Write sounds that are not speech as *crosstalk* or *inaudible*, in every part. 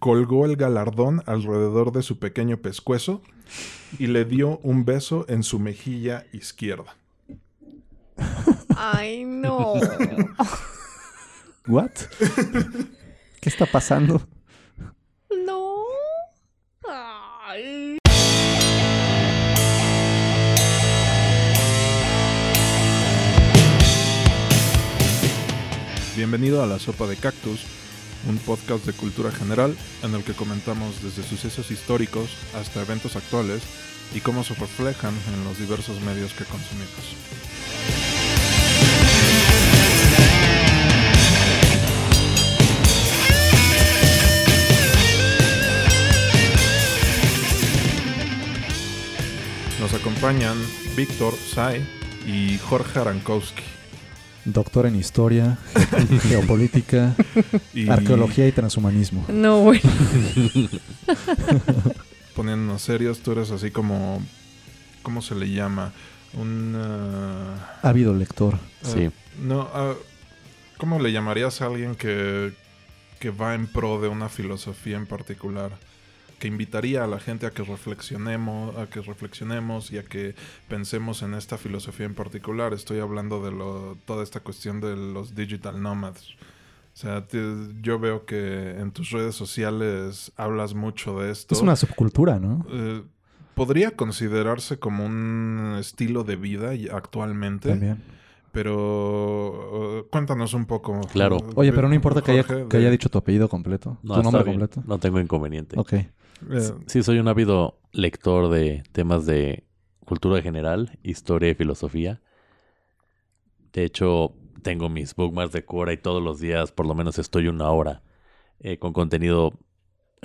colgó el galardón alrededor de su pequeño pescuezo y le dio un beso en su mejilla izquierda. Ay, no. *laughs* ¿What? ¿Qué está pasando? No. Ay. Bienvenido a La Sopa de Cactus, un podcast de cultura general en el que comentamos desde sucesos históricos hasta eventos actuales y cómo se reflejan en los diversos medios que consumimos. Nos acompañan Víctor Sai y Jorge Arankowski. Doctor en historia, ge- *laughs* geopolítica, Y arqueología y transhumanismo. No, güey. *laughs* poniéndonos serios, tú eres así como. ¿Cómo se le llama? Un. ah, Ávido lector. Sí. ah, no, ah, ¿cómo le llamarías a alguien que, que va en pro de una filosofía en particular? Que invitaría a la gente a que reflexionemos, a que reflexionemos y a que pensemos en esta filosofía en particular. Estoy hablando de lo, toda esta cuestión de los digital nomads. O sea, te- yo veo que en tus redes sociales hablas mucho de esto. Es una subcultura, ¿no? Eh, podría considerarse como un estilo de vida actualmente, También. pero eh, cuéntanos un poco. Claro. Oye, pero no importa que haya, que haya dicho tu apellido completo. No, tu nombre completo. No tengo inconveniente. Ok. Eh, Sí, soy un ávido lector de temas de cultura general, historia y filosofía. De hecho, tengo mis bookmarks de Quora y todos los días por lo menos estoy una hora eh, con contenido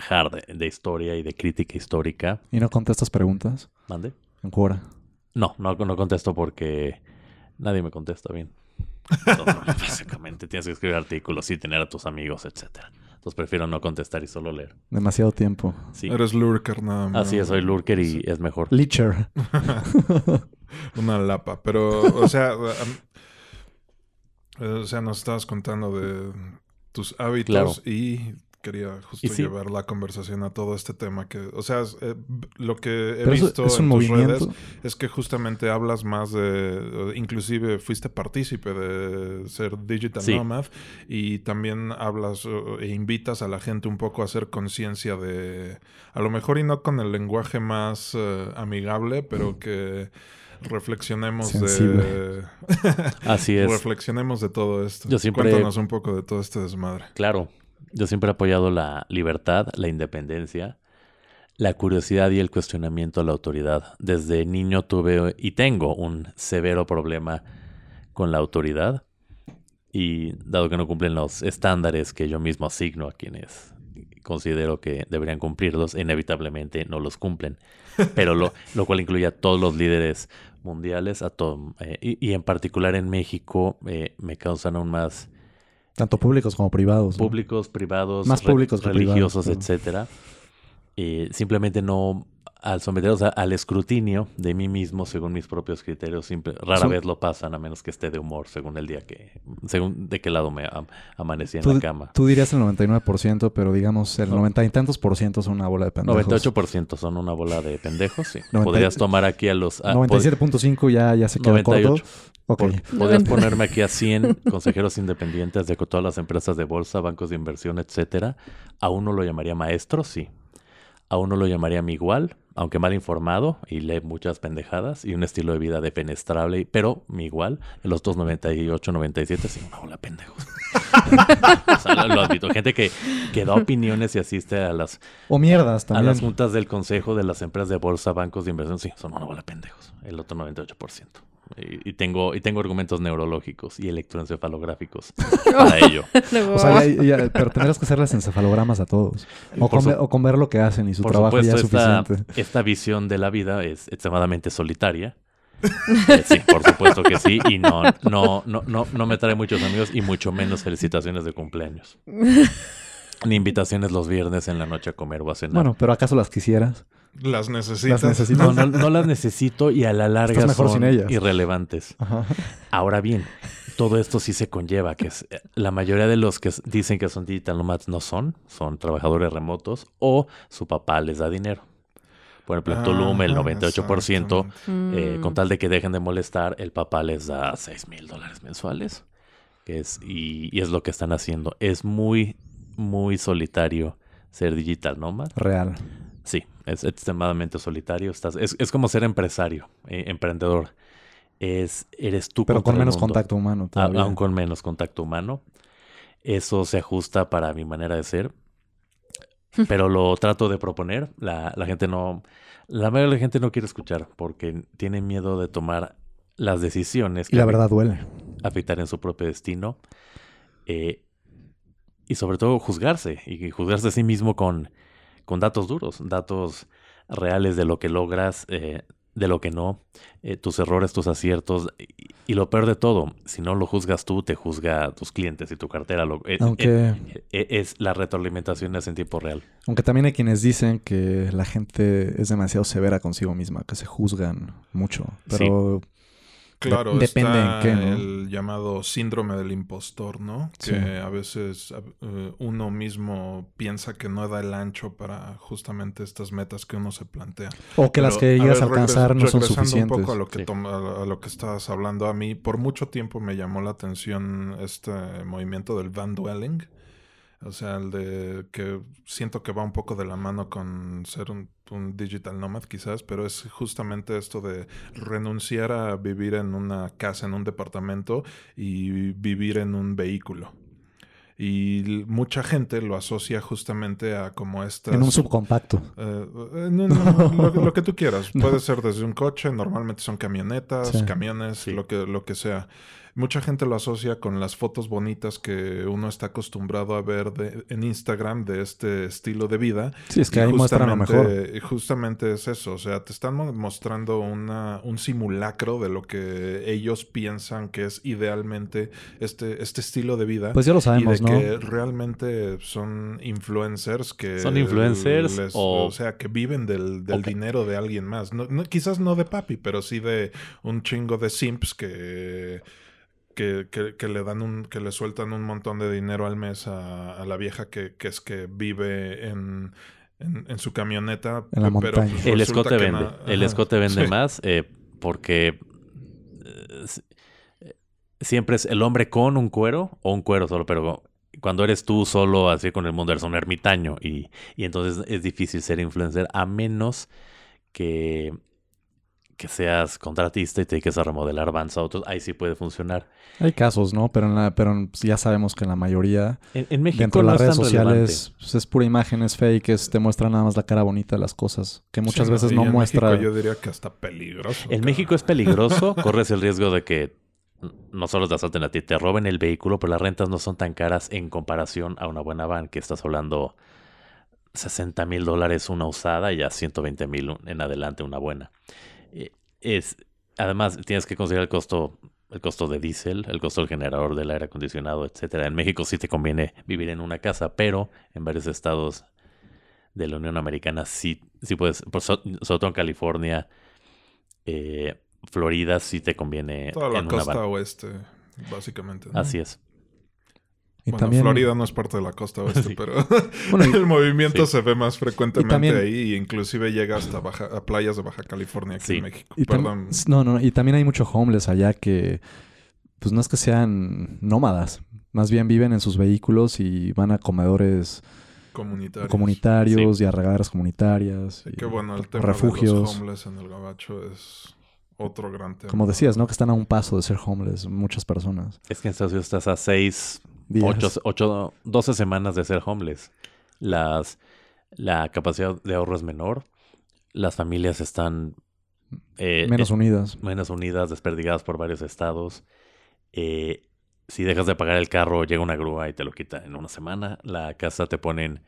hard de, de historia y de crítica histórica. ¿Y no contestas preguntas ¿Mande? en Quora? No, no, no contesto porque nadie me contesta bien. *laughs* Entonces, básicamente tienes que escribir artículos y tener a tus amigos, etcétera. Entonces prefiero no contestar y solo leer. Demasiado tiempo. Sí. Eres lurker nada más. Así es, soy lurker y es mejor. Leecher. *laughs* Una lapa. Pero, o sea, *laughs* eh, o sea, nos estabas contando de tus hábitos Claro. y quería justo sí. llevar la conversación a todo este tema que, o sea, es, eh, lo que he visto es en tus movimiento. redes es que justamente hablas más de, inclusive fuiste partícipe de ser digital Sí. nomad y también hablas eh, e invitas a la gente un poco a hacer conciencia de, a lo mejor y no con el lenguaje más eh, amigable, pero que reflexionemos Sensible. de *laughs* Así es. reflexionemos de todo esto. Yo siempre- Cuéntanos un poco de todo este desmadre. Claro, yo siempre he apoyado la libertad, la independencia, la curiosidad y el cuestionamiento a la autoridad. Desde niño tuve y tengo un severo problema con la autoridad y dado que no cumplen los estándares que yo mismo asigno a quienes considero que deberían cumplirlos, inevitablemente no los cumplen. Pero lo, lo cual incluye a todos los líderes mundiales, a todo, eh, y, y en particular en México eh, me causan aún más Tanto públicos como privados. ¿no? públicos, privados, Más re- públicos que religiosos, privados, etcétera. Y simplemente no al someterlos a- al escrutinio de mí mismo según mis propios criterios, simple- rara vez lo pasan a menos que esté de humor según el día que, según de qué lado me am- amanecí en Tú, la cama. tú dirías el 99%, pero digamos el No. 90 y tantos por ciento son una bola de pendejos. 98% son una bola de pendejos, sí. 90 Podrías tomar aquí a los... a- pod- 97.5 ya, ya se queda 98. corto. Ok. Pod- Podrías ponerme aquí a 100 *laughs* consejeros independientes de todas las empresas de bolsa, bancos de inversión, etcétera. A uno lo llamaría maestro, sí. A uno lo llamaría mi igual, aunque mal informado y lee muchas pendejadas y un estilo de vida defenestrable, pero mi igual. En los otros 98, 97, sí, una bola de pendejos. *laughs* o sea, lo, lo admito. Gente que, que da opiniones y asiste a las, O mierdas a también. las juntas del consejo de las empresas de bolsa, bancos de inversión, sí, son una bola de pendejos. El otro 98%. Y, y tengo, y tengo argumentos neurológicos y electroencefalográficos *laughs* para ello. O sea, ya- ya- pero tendrás que hacerles encefalogramas a todos. O con, su- ve- o con ver lo que hacen y su Por trabajo ya es supuesto, esta, suficiente. esta visión de la vida es extremadamente solitaria. Eh, sí, por supuesto que sí. Y no, no, no, no, no me trae muchos amigos y mucho menos felicitaciones de cumpleaños. *laughs* Ni invitaciones los viernes en la noche a comer o a cenar. Bueno, pero ¿acaso las quisieras? Las necesitas. Las necesitas. no, no, *laughs* no las necesito y a la larga mejor son sin ellas. irrelevantes. Ajá. Ahora bien, todo esto sí se conlleva, que es, eh, la mayoría de los que dicen que son digital nomads no son, son trabajadores remotos o su papá les da dinero. Por ejemplo, en Tulum el Ajá, 98%, exactamente. eh, con Mm. tal de que dejen de molestar, el papá les da 6 mil dólares mensuales. Que es, y, y es lo que están haciendo. Es muy, muy solitario ser digital nomad. Real. Sí, es extremadamente solitario. Estás, es, es como ser empresario, eh, emprendedor. Es, eres tú Pero con menos contacto humano todavía. aún con menos contacto humano. Eso se ajusta para mi manera de ser. *laughs* Pero lo trato de proponer. La, la gente no. La mayoría de la gente no quiere escuchar porque tiene miedo de tomar las decisiones Y la verdad duele. afectar en su propio destino. eh, y sobre todo juzgarse. Y juzgarse a sí mismo con, con datos duros, datos reales de lo que logras, eh, de lo que no, eh, tus errores, tus aciertos. Y, y lo peor de todo, si no lo juzgas tú, te juzga tus clientes y tu cartera. Lo, eh, Aunque, es la retroalimentación es en tiempo real. aunque también hay quienes dicen que la gente es demasiado severa consigo misma, que se juzgan mucho. Pero Claro, De- depende está en qué, ¿no? el llamado síndrome del impostor, ¿no? Que Sí. a veces eh, uno mismo piensa que no da el ancho para justamente estas metas que uno se plantea. o que las Pero, que a llegas ver, a alcanzar regres- no son regresando suficientes. un poco a lo que, Sí. toma- a lo que estabas hablando, a mí por mucho tiempo me llamó la atención este movimiento del van dwelling. O sea, el de que siento que va un poco de la mano con ser un, un digital nomad quizás, pero es justamente esto de renunciar a vivir en una casa, en un departamento y vivir en un vehículo. Y mucha gente lo asocia justamente a como estas... En un subcompacto. Eh, no, no, lo, lo que tú quieras. *laughs* Puede ser desde un coche, normalmente son camionetas, Sí. camiones, Sí. lo, que, lo que sea. Mucha gente lo asocia con las fotos bonitas que uno está acostumbrado a ver de- en Instagram de este estilo de vida. Sí, es que Y ahí muestran lo mejor. justamente- es eso, o sea, te están mo- mostrando una, un simulacro de lo que ellos piensan que es idealmente este, este estilo de vida. Pues ya lo y sabemos, de ¿no? que realmente son influencers que... Son influencers les- o- o... sea, que viven del, del dinero de alguien más. No, no- quizás no de papi, pero sí de un chingo de simps que... Que, que- que le dan un, que le sueltan un montón de dinero al mes a, a la vieja que, que es que vive en, en, en su camioneta. En la pe- pero, montaña. pues, El escote vende. na- el escote vende sí. más eh, porque eh, siempre es el hombre con un cuero o un cuero solo, pero cuando eres tú solo así con el mundo eres un ermitaño y, y entonces es difícil ser influencer a menos que, que seas contratista y te dediques a remodelar vans a otros. Ahí sí puede funcionar. Hay casos, ¿no? Pero, en la, pero ya sabemos que en la mayoría, En, en México dentro de no las es redes sociales, pues, es pura imagen, es fake, es, te muestra nada más la cara bonita de las cosas. Que muchas Sí, veces no en muestra. México yo diría que hasta peligroso. En. México es peligroso, *laughs* corres el riesgo de que no solo te asalten a ti, te roben el vehículo, pero las rentas no son tan caras en comparación a una buena van, que estás hablando 60 mil dólares una usada y ya 120 mil en adelante una buena. Eh, Es, además, tienes que considerar el costo, el costo de diésel, el costo del generador del aire acondicionado, etcétera. En México sí te conviene vivir en una casa, pero en varios estados de la Unión Americana sí, sí puedes, sobre todo en California, eh, Florida sí te conviene Toda la en costa oeste, básicamente. ¿no? Así es. Y bueno, también, Florida no es parte de la costa oeste, *laughs* *laughs* Sí. pero *laughs* Bueno, y- el movimiento Sí. se ve más frecuentemente también- ahí e inclusive llega hasta baja, a playas de Baja California aquí Sí. en México. y tam- Perdón. no, no, y también hay mucho homeless allá que, pues no es que sean nómadas, más bien viven en sus vehículos y van a comedores Comunitarios. comunitarios y a regaderas comunitarias. Y qué bueno, el tema refugios. de los homeless en el gabacho es otro gran tema. Como decías, ¿no? Que están a un paso de ser homeless muchas personas. Es que en Estados Unidos estás a 6, Días. 8, 8, 12 semanas de ser homeless. Las, la capacidad de ahorro es menor. Las familias están eh, Menos eh, unidas. menos unidas, desperdigadas por varios estados. Eh, si dejas de pagar el carro, llega una grúa y te lo quita en una semana. La casa te ponen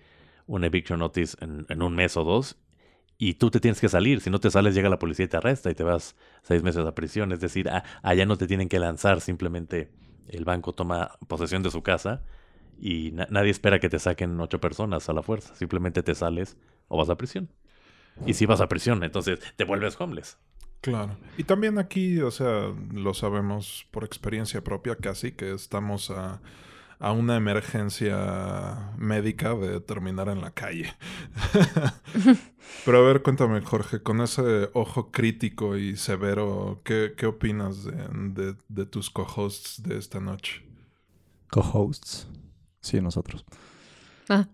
un eviction notice en, en un mes o dos. Y tú te tienes que salir. Si no te sales, llega la policía y te arresta y te vas seis meses a prisión. Es decir, a- allá no te tienen que lanzar. Simplemente el banco toma posesión de su casa y na- nadie espera que te saquen ocho personas a la fuerza. Simplemente te sales o vas a prisión. Y si vas a prisión, entonces te vuelves homeless. Claro. Y también aquí, o sea, lo sabemos por experiencia propia casi, que estamos a, a una emergencia médica de terminar en la calle. Pero a ver, cuéntame, Jorge, con ese ojo crítico y severo, ¿qué, qué opinas de, de, de tus co-hosts de esta noche? Co-hosts. Sí, nosotros. Ah,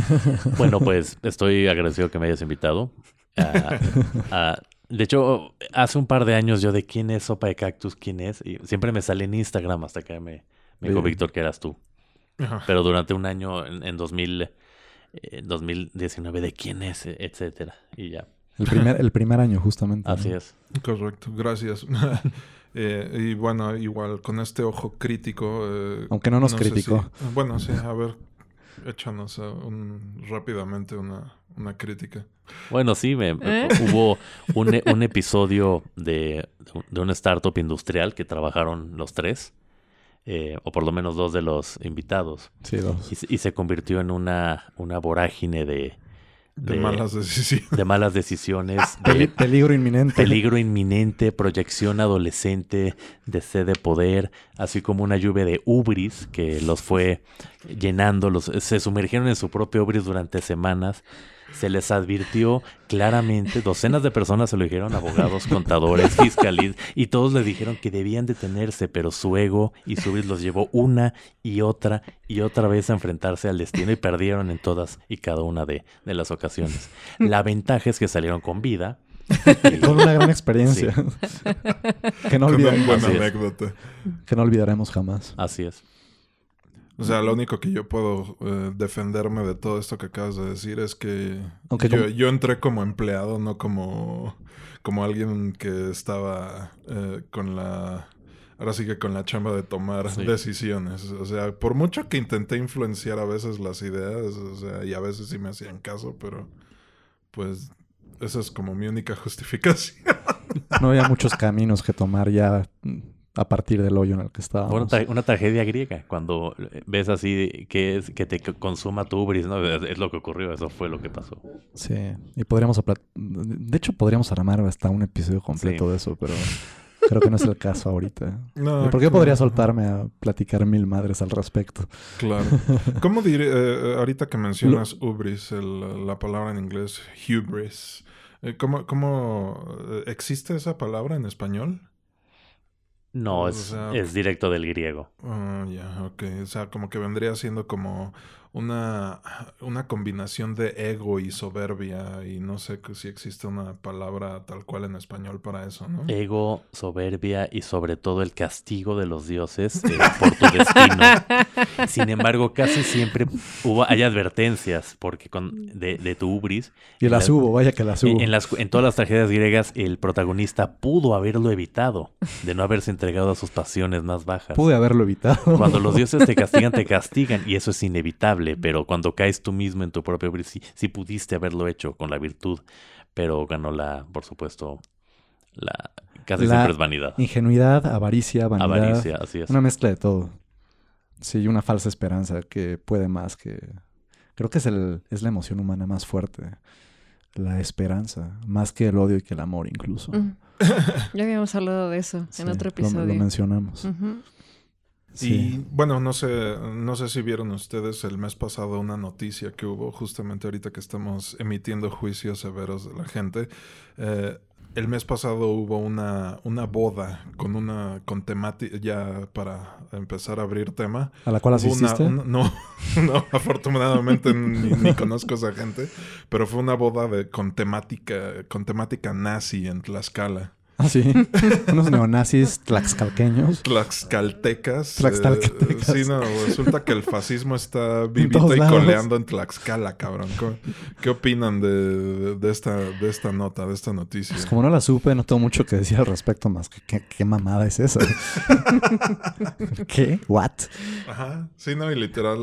*laughs* Bueno, pues estoy agradecido que me hayas invitado. Ah, *laughs* ah, de hecho, hace un par de años yo de quién es Sopa de Cactus, quién es, y siempre me sale en Instagram hasta que me, me dijo. Víctor que eras tú. Ajá. Pero durante un año, en, en 2000, eh, en 2019, de quién es, e- etcétera. Y ya, El primer, el primer año, justamente. así ¿no? es. Correcto, gracias. *laughs* Eh, y bueno, igual, con este ojo crítico... eh, Aunque no nos sé criticó. si- bueno, sí, a ver, échanos eh, un- rápidamente una, una crítica. Bueno, sí, me, ¿Eh? *laughs* hubo un, un episodio de, de una startup industrial que trabajaron los tres, eh, o por lo menos dos de los invitados, Sí, dos. y, se- y se convirtió en una, una vorágine de, De, De- malas decisiones. de malas decisiones, *laughs* de peligro inminente. peligro inminente, proyección adolescente, de sed de poder, así como una lluvia de ubris que los fue llenando, los, se sumergieron en su propio ubris durante semanas. Se les advirtió claramente, docenas de personas se lo dijeron, abogados, contadores, *laughs* fiscales, y todos le dijeron que debían detenerse, pero su ego y su ubris los llevó una y otra y otra vez a enfrentarse al destino y perdieron en todas y cada una de, de las ocasiones. La ventaja es que salieron con vida. y- *laughs* Con una gran experiencia. que, no Con olvida- una buena anécdota. que no olvidaremos jamás. Así es. O sea, lo único que yo puedo eh, defenderme de todo esto que acabas de decir es que yo, entré como empleado, no como, como alguien que estaba eh, con la... Ahora sí que con la chamba de tomar Sí. decisiones. O sea, por mucho que intenté influenciar a veces las ideas, o sea, y a veces sí me hacían caso, pero pues esa es como mi única *laughs* justificación. No había muchos caminos que tomar ya a partir del hoyo en el que una, estábamos. tra- una tragedia griega. Cuando eh, ves así que es que te consuma tu ubris, ¿no? Es, es lo que ocurrió, eso fue lo que pasó. Sí, y podríamos... De hecho, podríamos armar hasta un episodio completo Sí. de eso, pero creo que no es el caso ahorita. *laughs* No, ¿Y por qué claro. podría soltarme a platicar mil madres al respecto? Claro. *laughs* ¿Cómo diré, eh, ahorita que mencionas hubris, el- la palabra en inglés hubris, eh, ¿cómo, cómo eh, existe esa palabra en español? No, O es, sea, es directo del griego. Ah, ya, ok. O sea, como que vendría siendo como una, una combinación de ego y soberbia y no sé que si existe una palabra tal cual en español para eso, ¿no? Ego, soberbia y sobre todo el castigo de los dioses eh, *laughs* por tu destino. Sin embargo, casi siempre hubo, hay advertencias porque con, de, de tu ubris. Y las La- hubo, vaya que las hubo. En, en las, en todas las tragedias griegas, el protagonista pudo haberlo evitado de no haberse entregado a sus pasiones más bajas. Pude haberlo evitado. Cuando los dioses te castigan, te *laughs* castigan y eso es inevitable, pero cuando caes tú mismo en tu propio sí, sí pudiste haberlo hecho con la virtud, pero ganó la, por supuesto, la casi La siempre es vanidad. Ingenuidad, avaricia, vanidad. Avaricia, así es. Una mezcla de todo. Sí, una falsa esperanza que puede más que... Creo que es, el, es la emoción humana más fuerte. La esperanza. Más que el odio y que el amor incluso. Mm. *laughs* Ya habíamos hablado de eso Sí, en otro lo- Lo, episodio. mencionamos. Ujú. Sí. Y bueno, no sé, no sé si vieron ustedes el mes pasado una noticia que hubo justamente ahorita que estamos emitiendo juicios severos de la gente. Eh, el mes pasado hubo una, una boda con una con temática, ya para empezar a abrir tema. ¿A la cual una- asististe? una- no, *laughs* no, afortunadamente ni, ni conozco a esa gente, pero fue una boda de, con temática, con temática nazi en Tlaxcala. Ah, *laughs* sí. Unos neonazis tlaxcalqueños. Tlaxcaltecas. Tlaxcaltecas. eh, sí, no, resulta que el fascismo está *laughs* vivito y coleando en Tlaxcala, cabrón. ¿Cómo- ¿Qué opinan de, de esta, de esta nota, de esta noticia? Pues como no la supe, no tengo mucho que decir al respecto más que qué, qué mamada es esa. *laughs* ¿Qué? ¿What? Ajá, sí, no, y literal,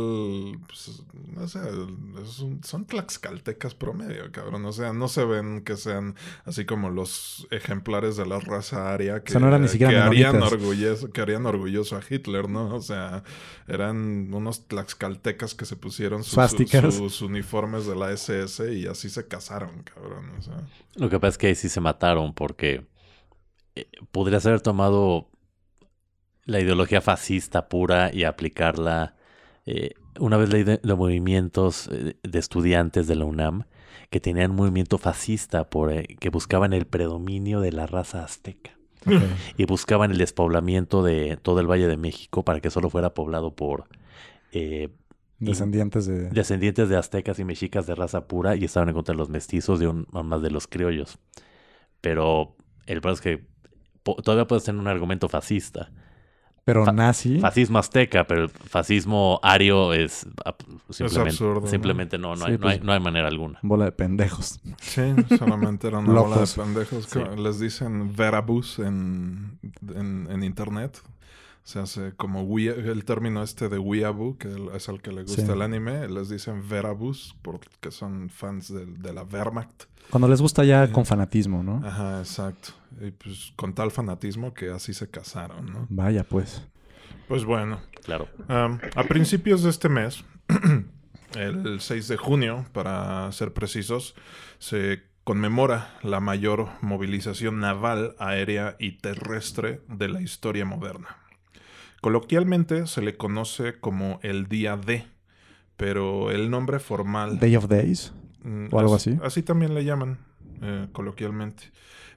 pues, no sé, un- son tlaxcaltecas promedio, cabrón. O sea, no se ven que sean así como los ejemplares de la raza aria que, O sea, no eran ni siquiera que, harían orgulloso, que harían orgulloso a Hitler, ¿no? O sea, eran unos tlaxcaltecas que se pusieron sus uniformes de la SS y así se casaron, cabrón. O sea, Lo que pasa es que ahí sí se mataron porque eh, podrías haber tomado la ideología fascista pura y aplicarla. Eh, una vez leí de, de movimientos eh, de estudiantes de la UNAM que tenían un movimiento fascista por, eh, que buscaban el predominio de la raza azteca y buscaban el despoblamiento de todo el Valle de México para que solo fuera poblado por eh, Descendientes de... descendientes de aztecas y mexicas de raza pura y estaban en contra de los mestizos y un, más de los criollos. Pero el problema es que todavía puedes tener un argumento fascista. Pero Fa- nazi... Fascismo azteca, pero el fascismo ario es simplemente, absurdo, ¿no? simplemente no, no, Sí, hay, no, hay, pues- no hay manera alguna. Bola de pendejos. Sí, solamente era una bola de pendejos. Sí. que Les dicen verabus en, en, en internet. Se hace como wea- el término este de weeaboo, que es al que le gusta Sí. el anime. Les dicen verabus porque son fans de, de la Wehrmacht. Cuando les gusta ya con fanatismo, ¿no? Ajá, exacto. Y pues con tal fanatismo que así se casaron, ¿no? Vaya, pues. Pues bueno, Claro. Um, a principios de este mes, *clears throat* el 6 de junio, para ser precisos, se conmemora la mayor movilización naval, aérea y terrestre de la historia moderna. Coloquialmente se le conoce como el Día D, pero el nombre formal... Day of Days. Mm, ¿O algo así? Así también le llaman eh, coloquialmente.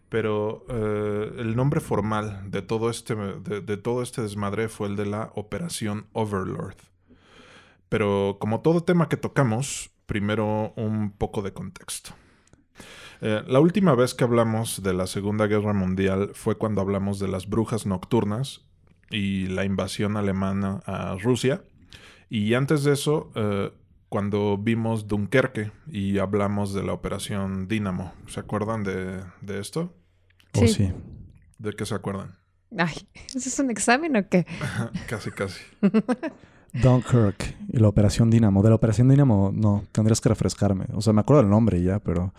Pero eh, el nombre formal de todo, este, de, de todo este desmadre fue el de la Operación Overlord. Pero como todo tema que tocamos, primero un poco de contexto. Eh, la última vez que hablamos de la Segunda Guerra Mundial fue cuando hablamos de las brujas nocturnas y la invasión alemana a Rusia. Y antes de eso, eh, cuando vimos Dunkerque y hablamos de la operación Dínamo. ¿Se acuerdan de, de esto? Oh, Sí. sí. ¿De qué se acuerdan? *laughs* Ay, ¿eso es un examen o qué? *laughs* casi, casi. *laughs* Dunkirk y la Operación Dínamo. De la Operación Dínamo, no, tendrías que refrescarme. O sea, me acuerdo del nombre y ya, pero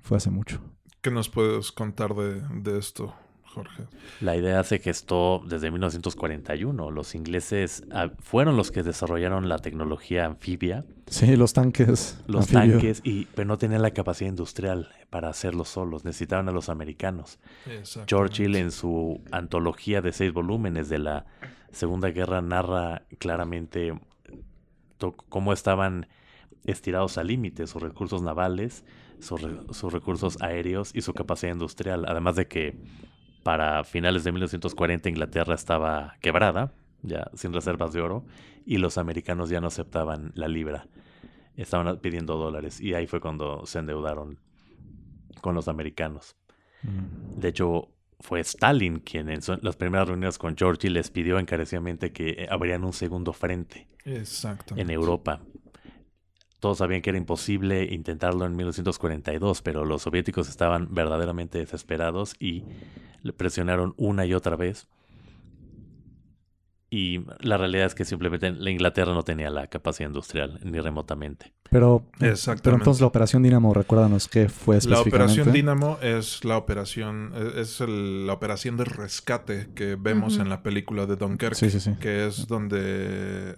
fue hace mucho. ¿Qué nos puedes contar de, de esto, Jorge? La idea se gestó desde 1941. Los ingleses ah, fueron los que desarrollaron la tecnología anfibia, Sí, los tanques. los anfibio. tanques, y, pero no tenían la capacidad industrial para hacerlo solos. Necesitaban a los americanos. Churchill en su antología de seis volúmenes de la Segunda Guerra narra claramente cómo estaban estirados al límite sus recursos navales, sus, re- sus recursos aéreos y su capacidad industrial. Además de que para finales de 1940 Inglaterra estaba quebrada, ya sin reservas de oro, y los americanos ya no aceptaban la libra. Estaban pidiendo dólares y ahí fue cuando se endeudaron con los americanos. Mm. De hecho, fue Stalin quien en su- las primeras reuniones con Churchill les pidió encarecidamente que eh, abrieran un segundo frente Exacto. en Europa. Todos sabían que era imposible intentarlo en 1942, pero los soviéticos estaban verdaderamente desesperados y le presionaron una y otra vez. Y la realidad es que simplemente la Inglaterra no tenía la capacidad industrial, ni remotamente. Pero, Exactamente. pero entonces la Operación Dínamo, recuérdanos qué fue La específicamente. operación Dínamo es la operación, es el- la operación de rescate que vemos en la película de Dunkirk, Sí, sí, sí. que es donde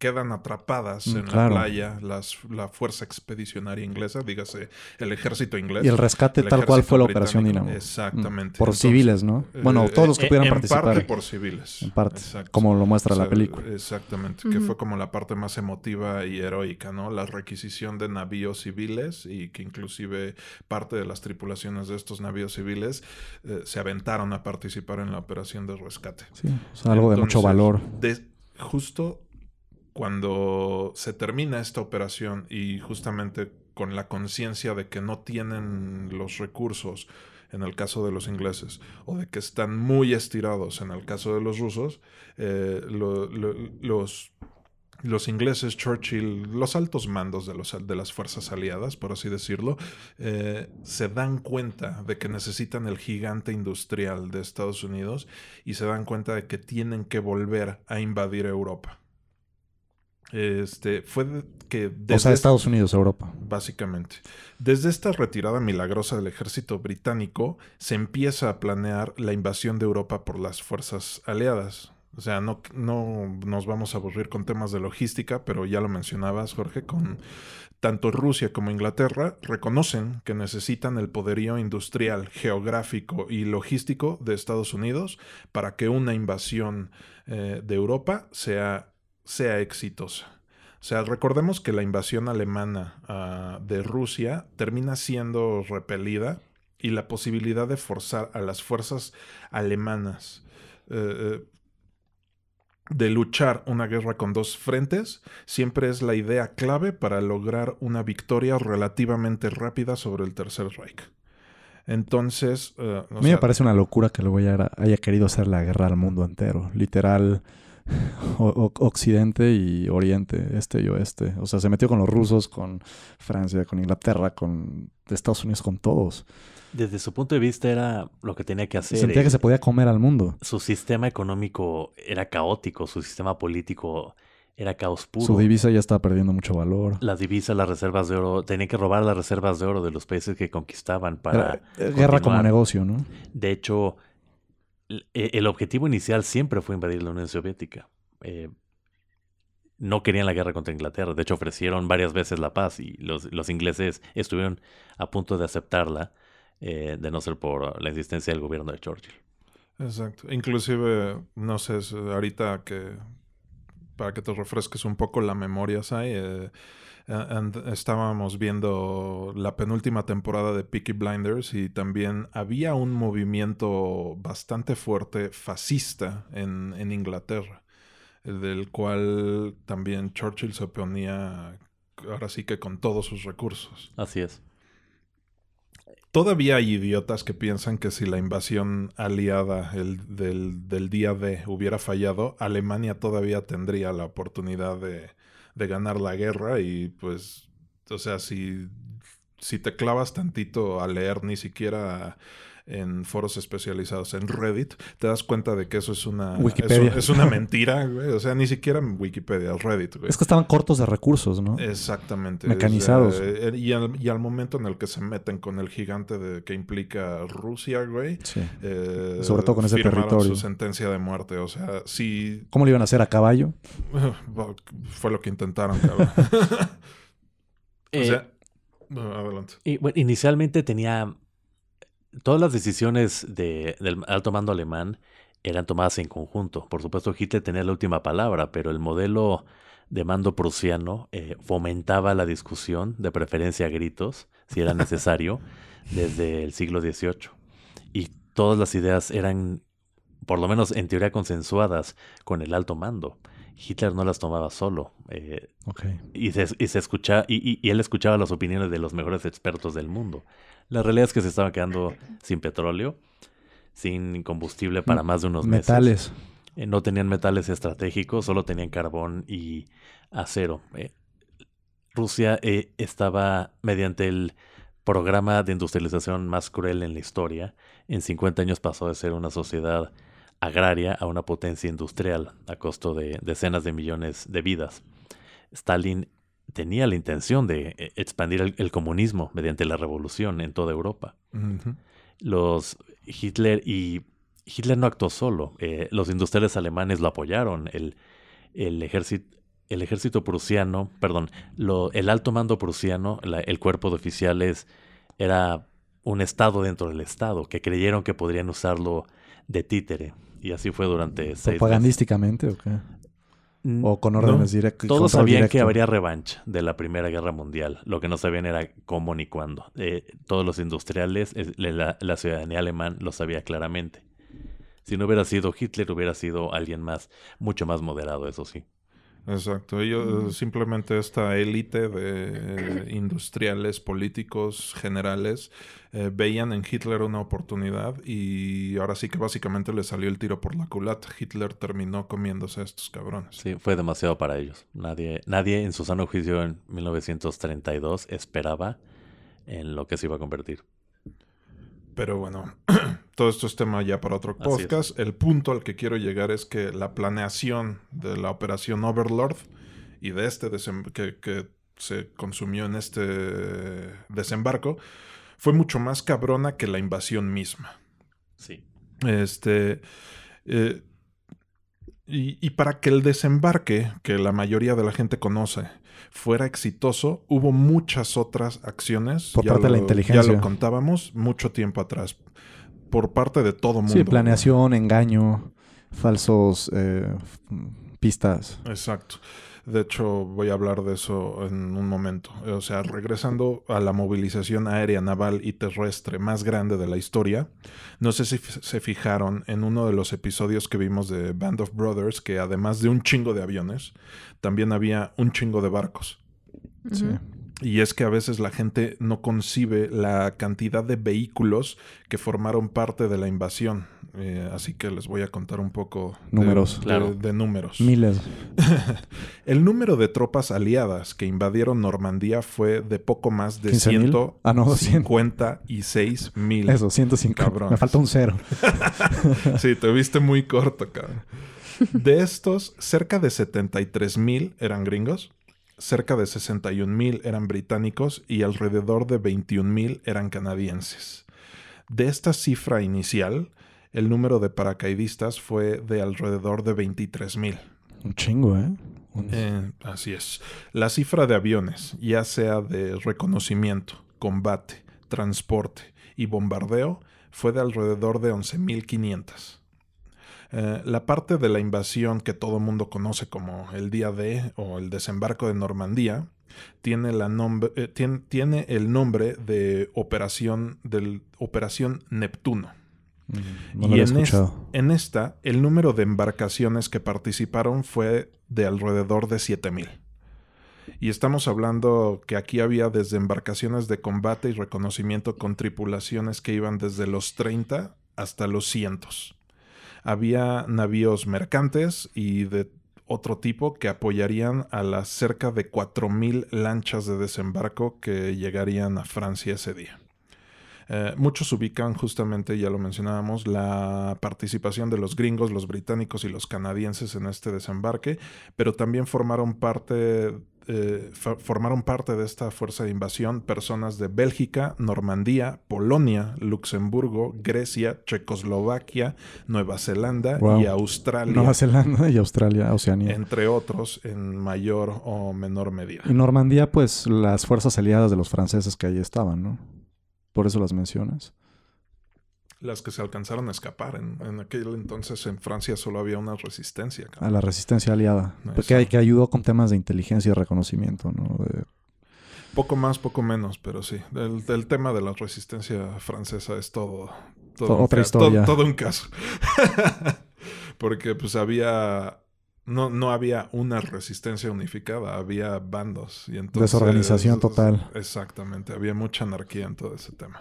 quedan atrapadas Mm, en claro. la playa las, la fuerza expedicionaria inglesa, dígase el ejército inglés. Y el rescate el tal cual fue la Operación. Dínamo. Exactamente. Mm. Por Entonces, civiles, ¿no? eh, Bueno, todos los que eh, pudieran en participar. parte por civiles. En parte, Exacto. como lo muestra O sea, la película. Exactamente, que fue como la parte más emotiva y heroica, ¿no? La requisición de navíos civiles y que inclusive parte de las tripulaciones de estos navíos civiles eh, se aventaron a participar en la operación de rescate. Sí, o sea, algo de mucho valor. de- justo cuando se termina esta operación y justamente con la conciencia de que no tienen los recursos en el caso de los ingleses o de que están muy estirados en el caso de los rusos, eh, lo- lo- los, los ingleses, Churchill, los altos mandos de, los, de las fuerzas aliadas, por así decirlo, eh, se dan cuenta de que necesitan el gigante industrial de Estados Unidos y se dan cuenta de que tienen que volver a invadir Europa. Este, fue que O desde sea, Estados Unidos, Europa. Básicamente. Desde esta retirada milagrosa del ejército británico, se empieza a planear la invasión de Europa por las fuerzas aliadas. O sea, no, no nos vamos a aburrir con temas de logística, pero ya lo mencionabas, Jorge, con tanto Rusia como Inglaterra reconocen que necesitan el poderío industrial, geográfico y logístico de Estados Unidos para que una invasión eh, de Europa sea, sea exitosa. O sea, recordemos que la invasión alemana ah, de Rusia termina siendo repelida y la posibilidad de forzar a las fuerzas alemanas eh, eh, de luchar una guerra con dos frentes siempre es la idea clave para lograr una victoria relativamente rápida sobre el Tercer Reich. Entonces... Uh, a mí me parece una locura que luego haya, haya querido hacer la guerra al mundo entero. Literal, Occidente y Oriente, este y oeste. O sea, se metió con los rusos, con Francia, con Inglaterra, con Estados Unidos, con todos. Desde su punto de vista era lo que tenía que hacer. Sentía que se podía comer al mundo. Su sistema económico era caótico, su sistema político era caos puro. Su divisa ya estaba perdiendo mucho valor. Las divisas, las reservas de oro, tenía que robar las reservas de oro de los países que conquistaban para... Eh, guerra como negocio, ¿no? De hecho, el objetivo inicial siempre fue invadir la Unión Soviética. Eh, no querían la guerra contra Inglaterra. De hecho, ofrecieron varias veces la paz y los, los ingleses estuvieron a punto de aceptarla eh, de no ser por la existencia del gobierno de Churchill. Exacto. Inclusive, no sé, ahorita que para que te refresques un poco la memoria, Sai, eh, estábamos viendo la penúltima temporada de Peaky Blinders y también había un movimiento bastante fuerte fascista en, en Inglaterra, del cual también Churchill se oponía ahora sí que con todos sus recursos. Así es. Todavía hay idiotas que piensan que si la invasión aliada el, del, del, día D hubiera fallado, Alemania todavía tendría la oportunidad de, de ganar la guerra y pues, o sea, si, si te clavas tantito a leer ni siquiera en foros especializados en Reddit, te das cuenta de que eso es una Es, una mentira, güey. O sea, ni siquiera en Wikipedia, Reddit, güey. Es que estaban cortos de recursos, ¿no? Exactamente. Mecanizados. Eh, y, al, momento en el que se meten con el gigante de, que implica Rusia, güey. Sí. Eh, Sobre todo con ese territorio. su sentencia de muerte. O sea, si. ¿Cómo lo iban a hacer a caballo? *laughs* Fue lo que intentaron, cabrón. *laughs* o sea. Eh, adelante. Y, bueno, inicialmente tenía todas las decisiones del alto mando alemán eran tomadas en conjunto. Por supuesto, Hitler tenía la última palabra, pero el modelo de mando prusiano eh, fomentaba la discusión, de preferencia a gritos, si era necesario, *laughs* desde el siglo XVIII. Y todas las ideas eran, por lo menos en teoría, consensuadas con el alto mando. Hitler no las tomaba solo. Eh, y, se, y, se y, y, él escuchaba las opiniones de los mejores expertos del mundo. La realidad es que se estaba quedando sin petróleo, sin combustible para más de unos meses. Metales. Eh, no tenían metales estratégicos, solo tenían carbón y acero. Eh, Rusia eh, estaba mediante el programa de industrialización más cruel en la historia. En 50 años pasó de ser una sociedad agraria a una potencia industrial a costo de decenas de millones de vidas. Stalin tenía la intención de eh, expandir el, comunismo mediante la revolución en toda Europa. Los Hitler y Hitler no actuó solo. Eh, los industriales alemanes lo apoyaron. El, el ejército el ejército prusiano, perdón, lo, el alto mando prusiano, el cuerpo de oficiales era un estado dentro del estado que creyeron que podrían usarlo de títere y así fue durante seis propagandísticamente o qué o con órdenes directas. Todos sabían que habría revancha de la Primera Guerra Mundial. Lo que no sabían era cómo ni cuándo. Eh, todos los industriales, la, la, ciudadanía alemán lo sabía claramente. Si no hubiera sido Hitler, hubiera sido alguien más, mucho más moderado, eso sí. Exacto. Ellos, simplemente esta élite de industriales, políticos, generales, eh, veían en Hitler una oportunidad y ahora sí que básicamente le salió el tiro por la culata. Hitler terminó comiéndose a estos cabrones. Sí, fue demasiado para ellos. Nadie, nadie en su sano juicio en 1932 esperaba en lo que se iba a convertir. Pero bueno, *clears throat* todo esto es tema ya para otro podcast. El punto al que quiero llegar es que la planeación de la operación Overlord y de este que, que se consumió en este desembarco fue mucho más cabrona que la invasión misma. Sí. Este. Eh, Y, y para que el desembarque, que la mayoría de la gente conoce, fuera exitoso, hubo muchas otras acciones. Por ya parte de la inteligencia. Ya lo contábamos mucho tiempo atrás. Por parte de todo mundo. Sí, planeación, engaño, falsos eh, pistas. Exacto. De hecho, voy a hablar de eso en un momento. O sea, regresando a la movilización aérea, naval y terrestre más grande de la historia, no sé si se fijaron en uno de los episodios que vimos de Band of Brothers, que además de un chingo de aviones, también había un chingo de barcos. Sí. Y es que a veces la gente no concibe la cantidad de vehículos que formaron parte de la invasión. Eh, así que les voy a contar un poco de- Números. de- Claro. de números. Miles. *laughs* El número de tropas aliadas que invadieron Normandía fue de poco más de 15,000. Ah, no, 156 mil. Eso, 150. Cabrones. Me falta un cero. *laughs* Sí, te viste muy corto, cabrón. De estos, cerca de 73 mil eran gringos, cerca de 61 mil eran británicos y alrededor de 21 mil eran canadienses. De esta cifra inicial, el número de paracaidistas fue de alrededor de 23 mil. Un chingo, ¿eh? Un- Eh, así es. La cifra de aviones, ya sea de reconocimiento, combate, transporte y bombardeo, fue de alrededor de 11.500. Eh, la parte de la invasión que todo mundo conoce como el día D o el desembarco de Normandía tiene, la eh, tien- tiene el nombre de operación, del, operación Neptuno. No Y lo en, es- en esta, el número de embarcaciones que participaron fue de alrededor de 7000. Y estamos hablando que aquí había desde embarcaciones de combate y reconocimiento con tripulaciones que iban desde los 30 hasta los cientos. Había navíos mercantes y de otro tipo que apoyarían a las cerca de 4.000 lanchas de desembarco que llegarían a Francia ese día. Eh, muchos ubican justamente, ya lo mencionábamos, la participación de los gringos, los británicos y los canadienses en este desembarque, pero también formaron parte, eh, formaron parte de esta fuerza de invasión personas de Bélgica, Normandía, Polonia, Luxemburgo, Grecia, Checoslovaquia, Nueva Zelanda Wow. y Australia, Nueva Zelanda y Australia, Oceanía. entre otros, en mayor o menor medida. Y Normandía, pues las fuerzas aliadas de los franceses que allí estaban, ¿no? Por eso las mencionas. Las que se alcanzaron a escapar. En, en aquel entonces en Francia solo había una resistencia. cabrón. A la resistencia aliada. Eso. Que, que ayudó con temas de inteligencia y reconocimiento, ¿no? De- Poco más, poco menos, pero sí. El, el tema de la resistencia francesa es todo. otra historia. Todo, todo un caso. *laughs* Porque pues había. No, no había una resistencia unificada, había bandos. Y entonces, Desorganización total. Exactamente, había mucha anarquía en todo ese tema.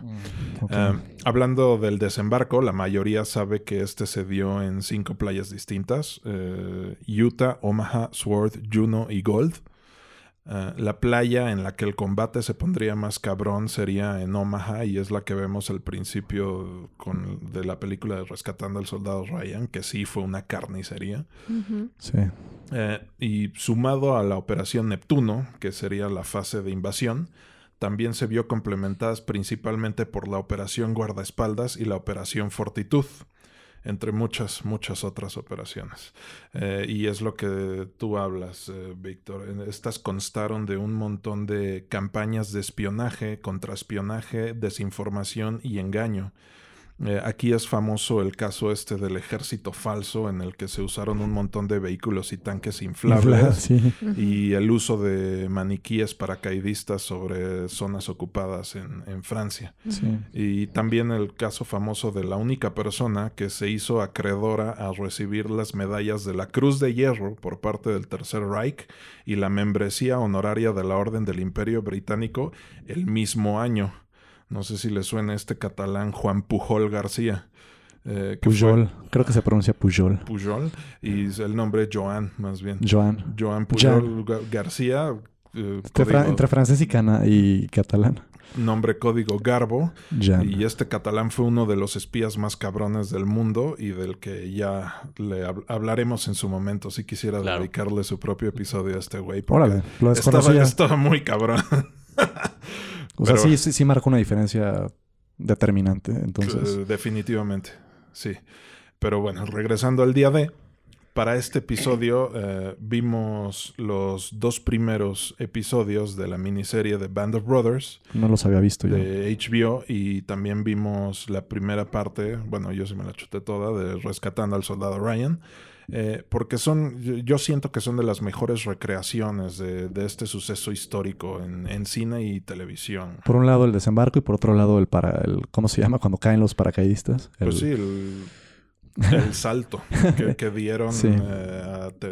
Ok. Eh, hablando del desembarco, la mayoría sabe que este se dio en cinco playas distintas: eh, Utah, Omaha, Sword, Juno y Gold. Eh, la playa en la que el combate se pondría más cabrón sería en Omaha y es la que vemos al principio con, de la película de Rescatando al Soldado Ryan, que sí fue una carnicería. Sí. Eh, y sumado a la operación Neptuno, que sería la fase de invasión, también se vio complementadas principalmente por la operación Guardaespaldas y la operación Fortitud, entre muchas, muchas otras operaciones. Eh, y es lo que tú hablas, eh, Víctor. Estas constaron de un montón de campañas de espionaje, contraespionaje, desinformación y engaño. Eh, aquí es famoso el caso este del ejército falso en el que se usaron un montón de vehículos y tanques inflables *laughs* sí. y el uso de maniquíes paracaidistas sobre zonas ocupadas en, en Francia. sí. Y también el caso famoso de la única persona que se hizo acreedora a recibir las medallas de la Cruz de Hierro por parte del Tercer Reich y la membresía honoraria de la Orden del Imperio Británico el mismo año. No sé si le suena este catalán Juan Pujol García. eh, fue- Pujol. Creo que se pronuncia Pujol. Pujol y el nombre Joan, más bien. Joan. Joan Pujol Ga- García, eh, Entre, fra- código- entre francés y, cana y catalán. nombre código Garbo. Jan. Y este catalán fue uno de los espías más cabrones del mundo y del que ya le hab- hablaremos en su momento. Si quisiera Claro. dedicarle su propio episodio a este güey. Órale, lo Estaba, estaba muy cabrón. *laughs* o sea, sí, sí, sí marcó una diferencia determinante. Entonces, Eh, Definitivamente, sí. Pero bueno, regresando al día D, para este episodio eh, vimos los dos primeros episodios de la miniserie de Band of Brothers No los había visto yo. de HBO y también vimos la primera parte, bueno, yo sí me la chuté toda, de Rescatando al Soldado Ryan. Eh, porque son, yo- siento que son de las mejores recreaciones de, de este suceso histórico en, en cine y televisión. Por un lado el desembarco y por otro lado el para el ¿cómo se llama cuando caen los paracaidistas? El- Pues sí, el, el *laughs* salto que, que dieron Sí. eh, a- te-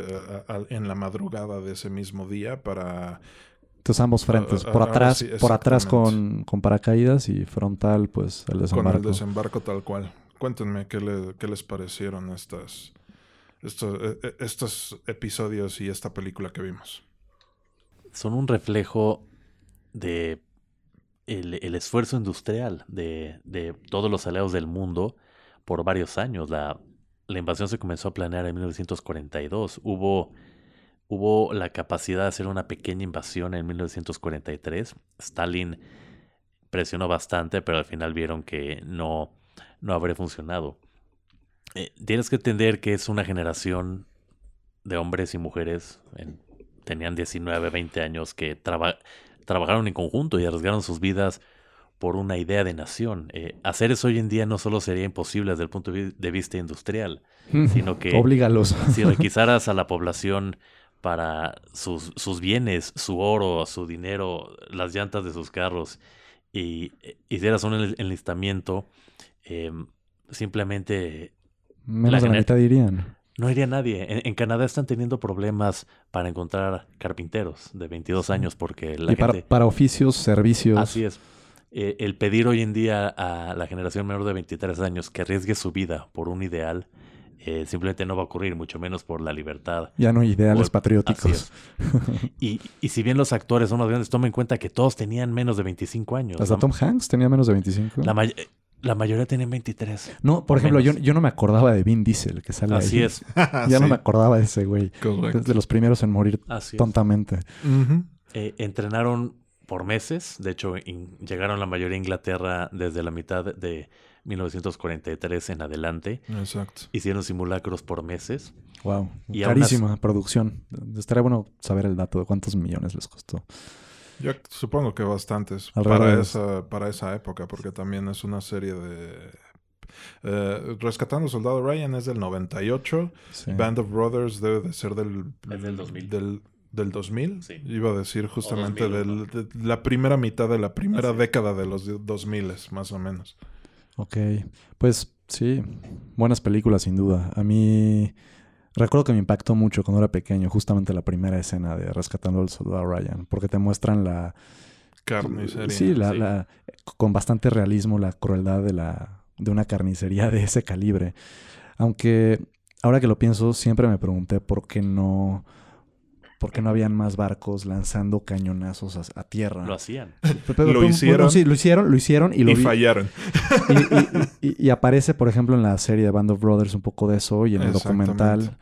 a- a- en la madrugada de ese mismo día para... Entonces ambos frentes, por atrás, sí, por atrás con, con paracaídas y frontal pues el Con desembarco. el desembarco tal cual. Cuéntenme qué, le- qué les parecieron estas, estos, eh, eh, estos episodios y esta película que vimos. Son un reflejo de el, el esfuerzo industrial de, de todos los aliados del mundo por varios años. La, la invasión se comenzó a planear en 1942. Hubo, hubo la capacidad de hacer una pequeña invasión en 1943. Stalin presionó bastante, pero al final vieron que no, no habría funcionado. Eh, tienes que entender que es una generación de hombres y mujeres, en- tenían 19, 20 años, que traba- trabajaron en conjunto y arriesgaron sus vidas por una idea de nación. Eh, hacer eso hoy en día no solo sería imposible desde el punto de vi- de vista industrial, sino que Oblígalos. *laughs* si requisaras a la *laughs* población para sus, sus bienes, su oro, su dinero, las llantas de sus carros, y eh, hicieras un enl- enlistamiento, eh, simplemente Menos La de la mitad irían. no iría nadie. En, en Canadá están teniendo problemas para encontrar carpinteros de 22 años porque la y para, gente... para oficios, servicios. Así es. Eh, el pedir hoy en día a la generación menor de 23 años que arriesgue su vida por un ideal eh, simplemente no va a ocurrir, mucho menos por la libertad. Ya no ideales Por- Así patrióticos. y, y si bien los actores son más grandes, toma en cuenta que todos tenían menos de 25 años. Hasta La, Tom Hanks tenía menos de 25. la la mayoría tienen 23. No, por ejemplo, yo, yo no me acordaba de Vin Diesel, que sale Así ahí. es. *laughs* Ya no me acordaba de ese güey. Correcto. Es de los primeros en morir Así tontamente. Eh, entrenaron por meses. De hecho, llegaron la mayoría a Inglaterra desde la mitad de 1943 en adelante. Exacto. Hicieron simulacros por meses. Wow. Y Carísima producción. Estaría bueno saber el dato de cuántos millones les costó. Yo supongo que bastantes para esa, para esa época, porque también es una serie de... eh, Rescatando Soldado Ryan es del 98. Sí. Band of Brothers debe de ser del... Es del 2000. Del, del 2000. Sí. Iba a decir justamente 2001. del- de la primera mitad de la primera década de los 2000, más o menos. Ok. Pues sí, buenas películas sin duda. A mí recuerdo que me impactó mucho cuando era pequeño, justamente la primera escena de Rescatando al Soldado Ryan, porque te muestran la... Carnicería. Sí, la, sí. la- con bastante realismo la crueldad de, la, de una carnicería de ese calibre. Aunque ahora que lo pienso, siempre me pregunté por qué no... ¿Por qué no habían más barcos lanzando cañonazos a, a tierra? Lo hacían. *laughs* Pero- Lo pero- hicieron. bueno, sí, lo hicieron, lo hicieron y lo y vi- fallaron. *laughs* y, y- y- y aparece, por ejemplo, en la serie de Band of Brothers un poco de eso y en el documental.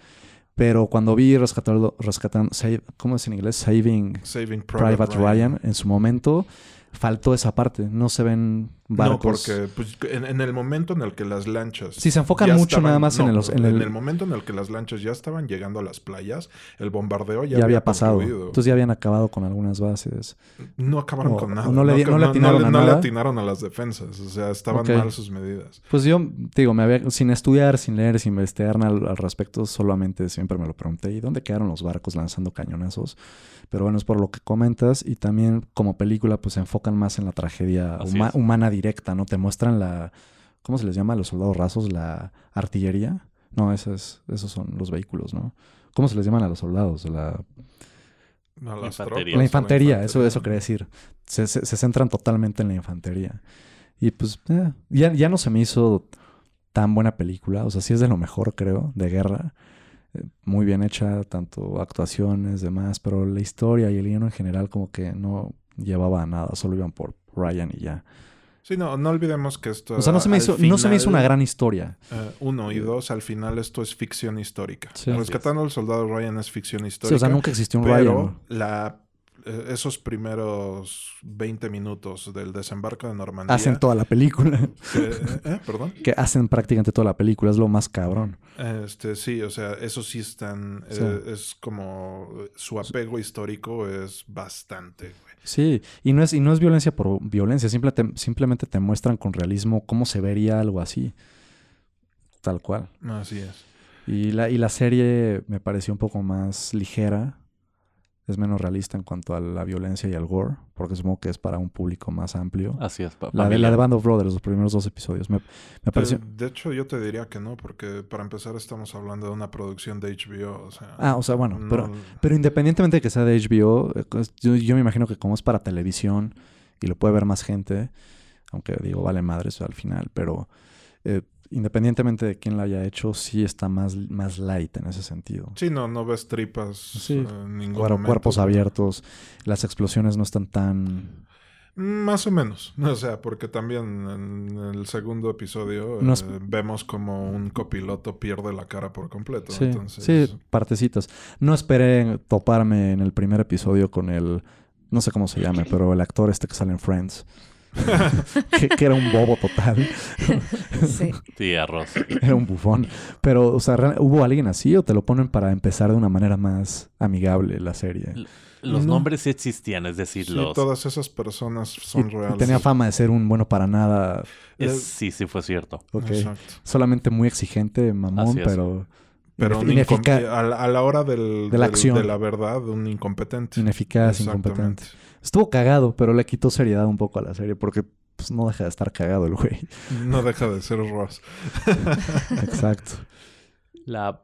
Pero cuando vi rescatando, rescatando save- ¿cómo es en inglés? Saving Saving Private, Private, Ryan. en su momento, faltó esa parte. No se ven barcos. No, porque pues, en, en el momento en el que las lanchas... Sí, se enfocan mucho estaban- nada más en los- en el- momento en el que las lanchas ya estaban llegando a las playas, el bombardeo ya, ya, había pasado. concluido. Entonces ya habían acabado con algunas bases. no acabaron o- con nada. no le no le atinaron a no le nada. atinaron a las defensas. O sea, estaban mal sus medidas. Pues yo, digo, me había, sin estudiar, sin leer, sin investigar al, al respecto, solamente siempre me lo pregunté. ¿Y dónde quedaron los barcos lanzando cañonazos? Pero bueno, es por lo que comentas. Y también como película, pues se enfocan más en la tragedia huma- humana directa, ¿no? Te muestran la... ¿Cómo se les llama a los soldados rasos? ¿La artillería? No, esas, esos son los vehículos, ¿no? ¿Cómo se les llaman a los soldados? La, A las Infantería. la infantería, eso, infantería. eso quería decir. Se, se- se centran totalmente en la infantería. Y pues eh, ya, ya no se me hizo tan buena película. O sea, sí es de lo mejor, creo, de guerra. Eh, Muy bien hecha, tanto actuaciones, demás, pero la historia y el guion en general como que no llevaba a nada, solo iban por Ryan y ya. Sí, no, no olvidemos que esto... O sea, no se me hizo, no se me hizo una gran historia. eh, uno y dos, al final esto es ficción histórica. Sí. Rescatando al soldado Ryan es ficción Sí, histórica. o sea, nunca existió un pero Ryan. la esos primeros 20 minutos del desembarco de Normandía. Hacen toda la película. que- eh, eh, perdón. que hacen prácticamente toda la película. Es lo más cabrón. Este, sí, o sea, eso sí están. Sí. eh, es como. Su apego histórico es bastante, güey. Sí, y no es, y no es violencia por violencia. simple te- simplemente te muestran con realismo cómo se vería algo así. Tal cual. Así es. Y la, y la serie me pareció un poco más ligera. Es menos realista en cuanto a la violencia y al gore, porque supongo que es para un público más amplio. Así es. pa- La de, la de Band of Brothers, los primeros dos episodios. Me, me pareció... De hecho, yo te diría que no, porque para empezar estamos hablando de una producción de HBO. O sea, Ah, o sea, bueno, no- pero, pero independientemente de que sea de HBO, eh, pues, yo, yo me imagino que como es para televisión y lo puede ver más gente, aunque digo, vale madres al final, pero eh, independientemente de quién la haya hecho, sí está más, más light en ese sentido. Sí, no, no ves tripas Sí. eh, en ningún momento, cuerpos abiertos, las explosiones no están tan... Más o menos. *laughs* O sea, porque también en el segundo episodio No es- eh, vemos como un copiloto pierde la cara por completo. Sí, entonces, sí, partecitas. No esperé toparme en el primer episodio con el... No sé cómo se llame, *laughs* pero el actor este que sale en Friends. *laughs* que, que era un bobo total. Sí. Sí, arroz. Era un bufón. Pero, o sea, ¿real- ¿hubo alguien así o te lo ponen para empezar de una manera más amigable la serie? Los No. nombres sí existían, es decir, sí, los... todas esas personas son y reales. tenía fama de ser un bueno para nada. es- sí, sí fue cierto. Ok. Exacto. Solamente muy exigente, mamón, pero... Pero un inefica- incom- a, la- hora del, De la del- acción. de la verdad, un incompetente. ineficaz, incompetente. Estuvo cagado, pero le quitó seriedad un poco a la serie porque pues, no deja de estar cagado el güey. No deja de ser Ross. *laughs* Exacto. La...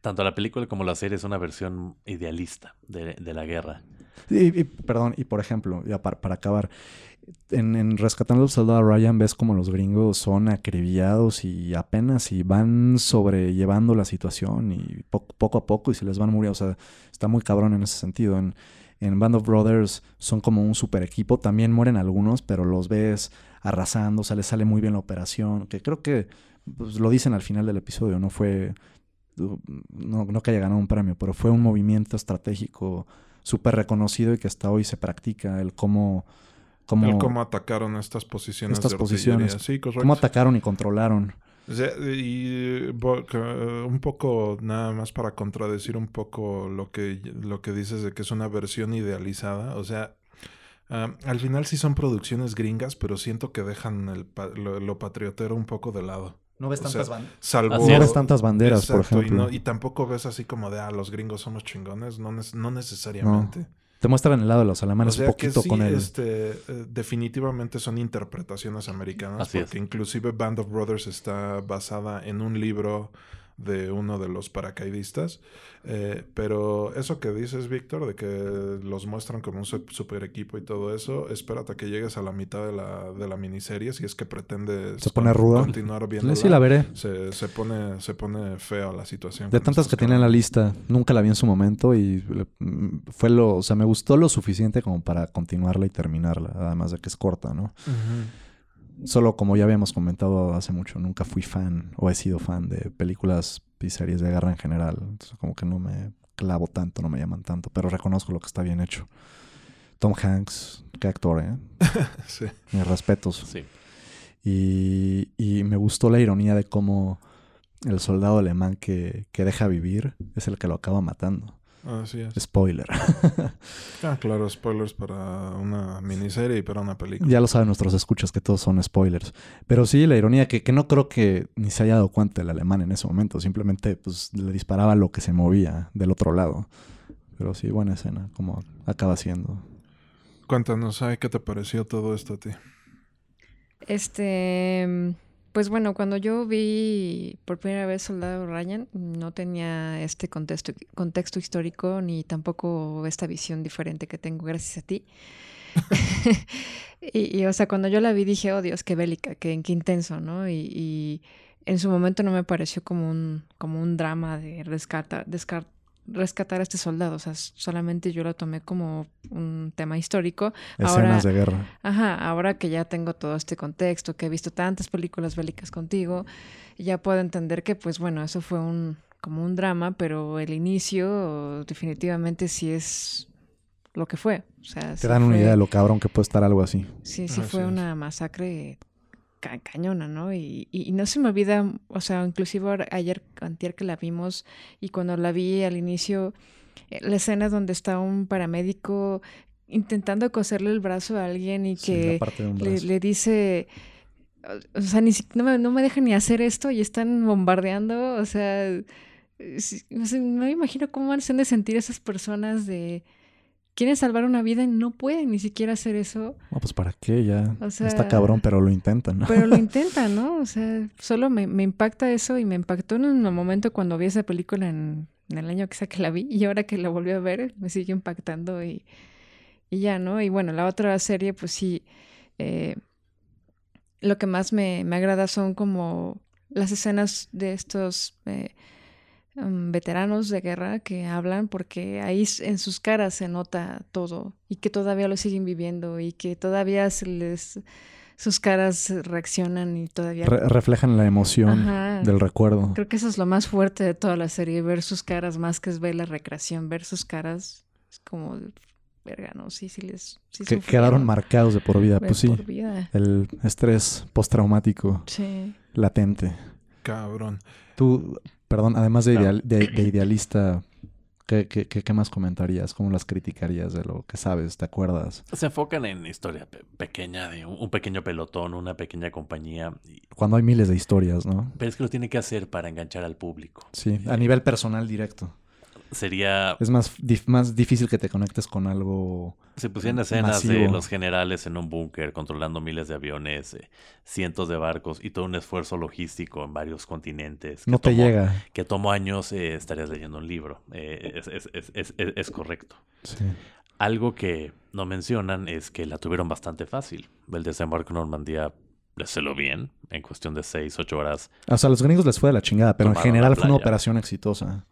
Tanto la película como la serie es una versión idealista de, de la guerra. Y, y, perdón, y por ejemplo, ya para, para acabar, en, en Rescatando al Soldado Ryan ves como los gringos son acribillados y apenas y van sobrellevando la situación y po- poco a poco y se les van muriendo. O sea, está muy cabrón en ese sentido. En, en Band of Brothers son como un super equipo. También mueren algunos, pero los ves arrasando. O sea, les sale muy bien la operación. Que creo que pues, lo dicen al final del episodio. No fue. No, no que haya ganado un premio, pero fue un movimiento estratégico súper reconocido y que hasta hoy se practica. El cómo. cómo, El cómo atacaron estas posiciones Estas de posiciones. Sí, correcto. cómo atacaron y controlaron. O sea, y eh, un poco, nada más para contradecir un poco lo que, lo que dices de que es una versión idealizada. O sea, al final sí son producciones gringas, pero siento que dejan el lo, lo patriotero un poco de lado. No ves O sea, banderas. Salvo... No ves tantas banderas, por y, ejemplo. no- y tampoco ves así como de, ah, los gringos somos chingones. No, no necesariamente. Te muestran el lado de los alemanes O sea un poquito que sí, con el. este, eh, definitivamente son interpretaciones americanas. Así es. porque inclusive Band of Brothers está basada en un libro de uno de los paracaidistas. Eh, pero eso que dices, Víctor, de que los muestran como un su- super equipo y todo eso, espérate a que llegues a la mitad de la, de la miniserie si es que pretendes Se pone rudo. continuar viendo. Sí, la veré. Se, se pone, se pone fea la situación. De tantas que tiene en la lista, nunca la vi en su momento y mm, fue lo, o sea, me gustó lo suficiente como para continuarla y terminarla, además de que es corta, ¿no? Ujú. Solo como ya habíamos comentado hace mucho, nunca fui fan o he sido fan de películas y series de guerra en general, entonces como que no me clavo tanto, no me llaman tanto, pero reconozco lo que está bien hecho. Tom Hanks, qué actor, ¿eh? *laughs* Sí. Mis respetos. Sí. Y, y me gustó la ironía de cómo el soldado alemán que, que deja vivir es el que lo acaba matando. Así es. Spoiler. *laughs* Ah, claro, spoilers para una miniserie y para una película. ya lo saben nuestros escuchas que todos son spoilers. Pero sí, la ironía que, que no creo que ni se haya dado cuenta el alemán en ese momento. Simplemente pues, le disparaba lo que se movía del otro lado. Pero sí, buena escena, como acaba siendo. Cuéntanos, ay, ¿qué te pareció todo esto a ti? Este, pues bueno, cuando yo vi por primera vez Soldado Ryan, no tenía este contexto, contexto histórico ni tampoco esta visión diferente que tengo gracias a ti. *laughs* *laughs* y, y, o sea, cuando yo la vi dije, oh Dios, qué bélica, qué, qué intenso, ¿no? Y, y en su momento no me pareció como un, como un drama de rescata, descar- rescatar a este soldado. O sea, solamente yo lo tomé como un tema histórico. Escenas Ahora- de guerra. Ajá, ahora que ya tengo todo este contexto, que he visto tantas películas bélicas contigo, ya puedo entender que, pues bueno, eso fue un como un drama, pero el inicio definitivamente sí es lo que fue. O sea, Te dan una idea de lo cabrón que puede estar algo así. Sí, sí fue una masacre ca- cañona, ¿no? Y, y- y no se me olvida, o sea, inclusive ayer, antier que la vimos y cuando la vi al inicio, eh, la escena donde está un paramédico intentando coserle el brazo a alguien y que le, dice, o- sea, ni no, me, no me dejan ni hacer esto y están bombardeando, o sea, sí, o sea, no me imagino cómo se han de sentir esas personas de... Quieren salvar una vida y no pueden ni siquiera hacer eso. No, pues para qué, ya O sea, está cabrón, pero lo intentan, ¿no? Pero lo *laughs* intentan, ¿no? O sea, solo me, me impacta eso y me impactó en el momento cuando vi esa película en, en el año que sea que la vi y ahora que la volví a ver me sigue impactando y, y ya, ¿no? Y bueno, la otra serie, pues sí, eh, lo que más me, me agrada son como las escenas de estos eh, um, veteranos de guerra que hablan porque ahí en sus caras se nota todo y que todavía lo siguen viviendo y que todavía se les sus caras reaccionan y todavía Re- reflejan la emoción Ajá. del recuerdo. creo que eso es lo más fuerte de toda la serie ver sus caras más que es ver la recreación ver sus caras es como verga no sí sí les sí Que quedaron marcados de por vida. De Pues sí, por vida. el estrés postraumático sí latente. Cabrón. Tú, perdón, además de, ideal- de- de idealista, ¿qué, qué, qué- qué más comentarías? ¿Cómo las criticarías de lo que sabes? ¿Te acuerdas? Se enfocan en historia pe- pequeña, de un, un pequeño pelotón, una pequeña compañía. y- Cuando hay miles de historias, ¿no? pero es que lo tiene que hacer para enganchar al público. Sí, a nivel personal directo. Sería, Es más, dif- más difícil que te conectes con algo. se pusieran escenas de los generales en un búnker controlando miles de aviones, eh, cientos de barcos y todo un esfuerzo logístico en varios continentes. No te llega. Que tomó años, eh, estarías leyendo un libro. Eh, es, es- es- es- es- es correcto. Sí. Algo que no mencionan es que la tuvieron bastante fácil. El desembarco en Normandía lo bien, en cuestión de 6, 8 horas. O sea, a los gringos les fue de la chingada, pero en general fue una operación exitosa.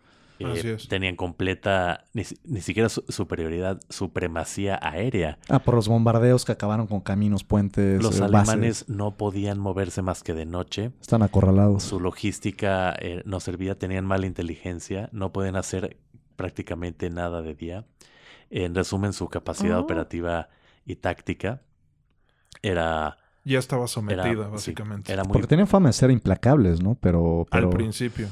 Eh, tenían completa, ni, ni siquiera su- superioridad, supremacía aérea. Ah, por los bombardeos que acabaron con caminos, puentes, Los eh, bases. alemanes no podían moverse más que de noche. Están acorralados. Su logística eh, no servía, tenían mala inteligencia, no pueden hacer prácticamente nada de día. En resumen, su capacidad Oh. operativa y táctica era, Ya estaba sometida, era, sí, básicamente. era muy Porque tienen fama de ser implacables, ¿no? Pero, pero Al principio.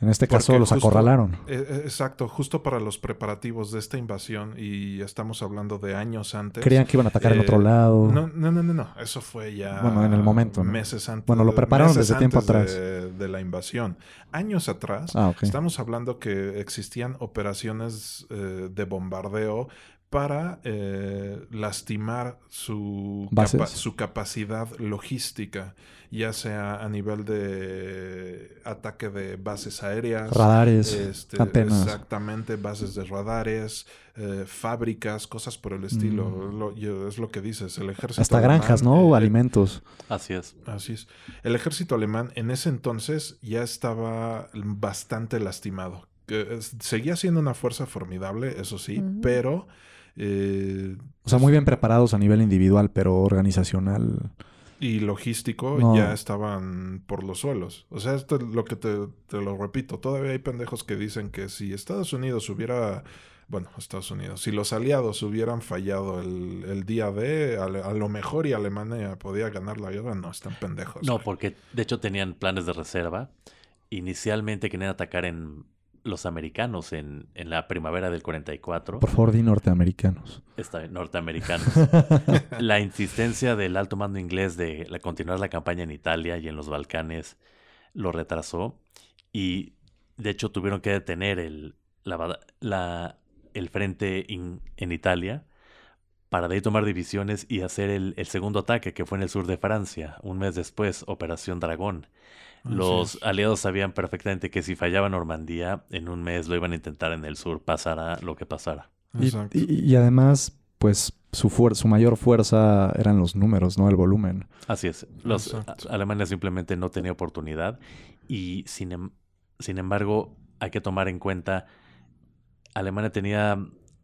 En este caso Porque los justo- acorralaron. Eh, eh, exacto, justo para los preparativos de esta invasión, y estamos hablando de años antes. Creían que iban a atacar en eh, otro lado. No, no, no, no, no, eso fue ya. Bueno, en el momento, ¿no? Meses antes. Bueno, lo prepararon desde tiempo atrás. De, de la invasión. Años atrás, Ah, estamos hablando que existían operaciones eh, de bombardeo para eh, lastimar su, capa- su capacidad logística, ya sea a nivel de ataque de bases aéreas, Radares, este, antenas. Exactamente, bases de radares, eh, fábricas, cosas por el estilo. Mm. Lo- yo- es lo que dices, el ejército Hasta alemán, granjas, ¿no? O eh, alimentos. Así es. Así es. El ejército alemán en ese entonces ya estaba bastante lastimado. Es- Seguía siendo una fuerza formidable, eso sí, pero... eh, O sea, muy bien preparados a nivel individual, pero organizacional. y logístico No. ya estaban por los suelos. O sea, esto es lo que te, te lo repito. Todavía hay pendejos que dicen que si Estados Unidos hubiera, bueno, Estados Unidos, si los aliados hubieran fallado el, el día de, a, a lo mejor y Alemania podía ganar la guerra, no, están pendejos. No, güey. porque de hecho tenían planes de reserva. Inicialmente querían atacar en los americanos en, en la primavera del 44. Por favor, di norteamericanos. Está bien, norteamericanos. *laughs* la insistencia del alto mando inglés de la- continuar la campaña en Italia y en los Balcanes lo retrasó y de hecho tuvieron que detener el, la la- el frente in- en Italia para de ahí tomar divisiones y hacer el, el segundo ataque que fue en el sur de Francia, un mes después, Operación Dragón. Los aliados sabían perfectamente que si fallaba Normandía, en un mes lo iban a intentar en el sur, pasara lo que pasara. Y, Exacto. y- y además, pues su, fuer- su mayor fuerza eran los números, ¿no? El volumen. Así es. Los Exacto. a- Alemania simplemente no tenía oportunidad y sin, em- sin embargo hay que tomar en cuenta Alemania tenía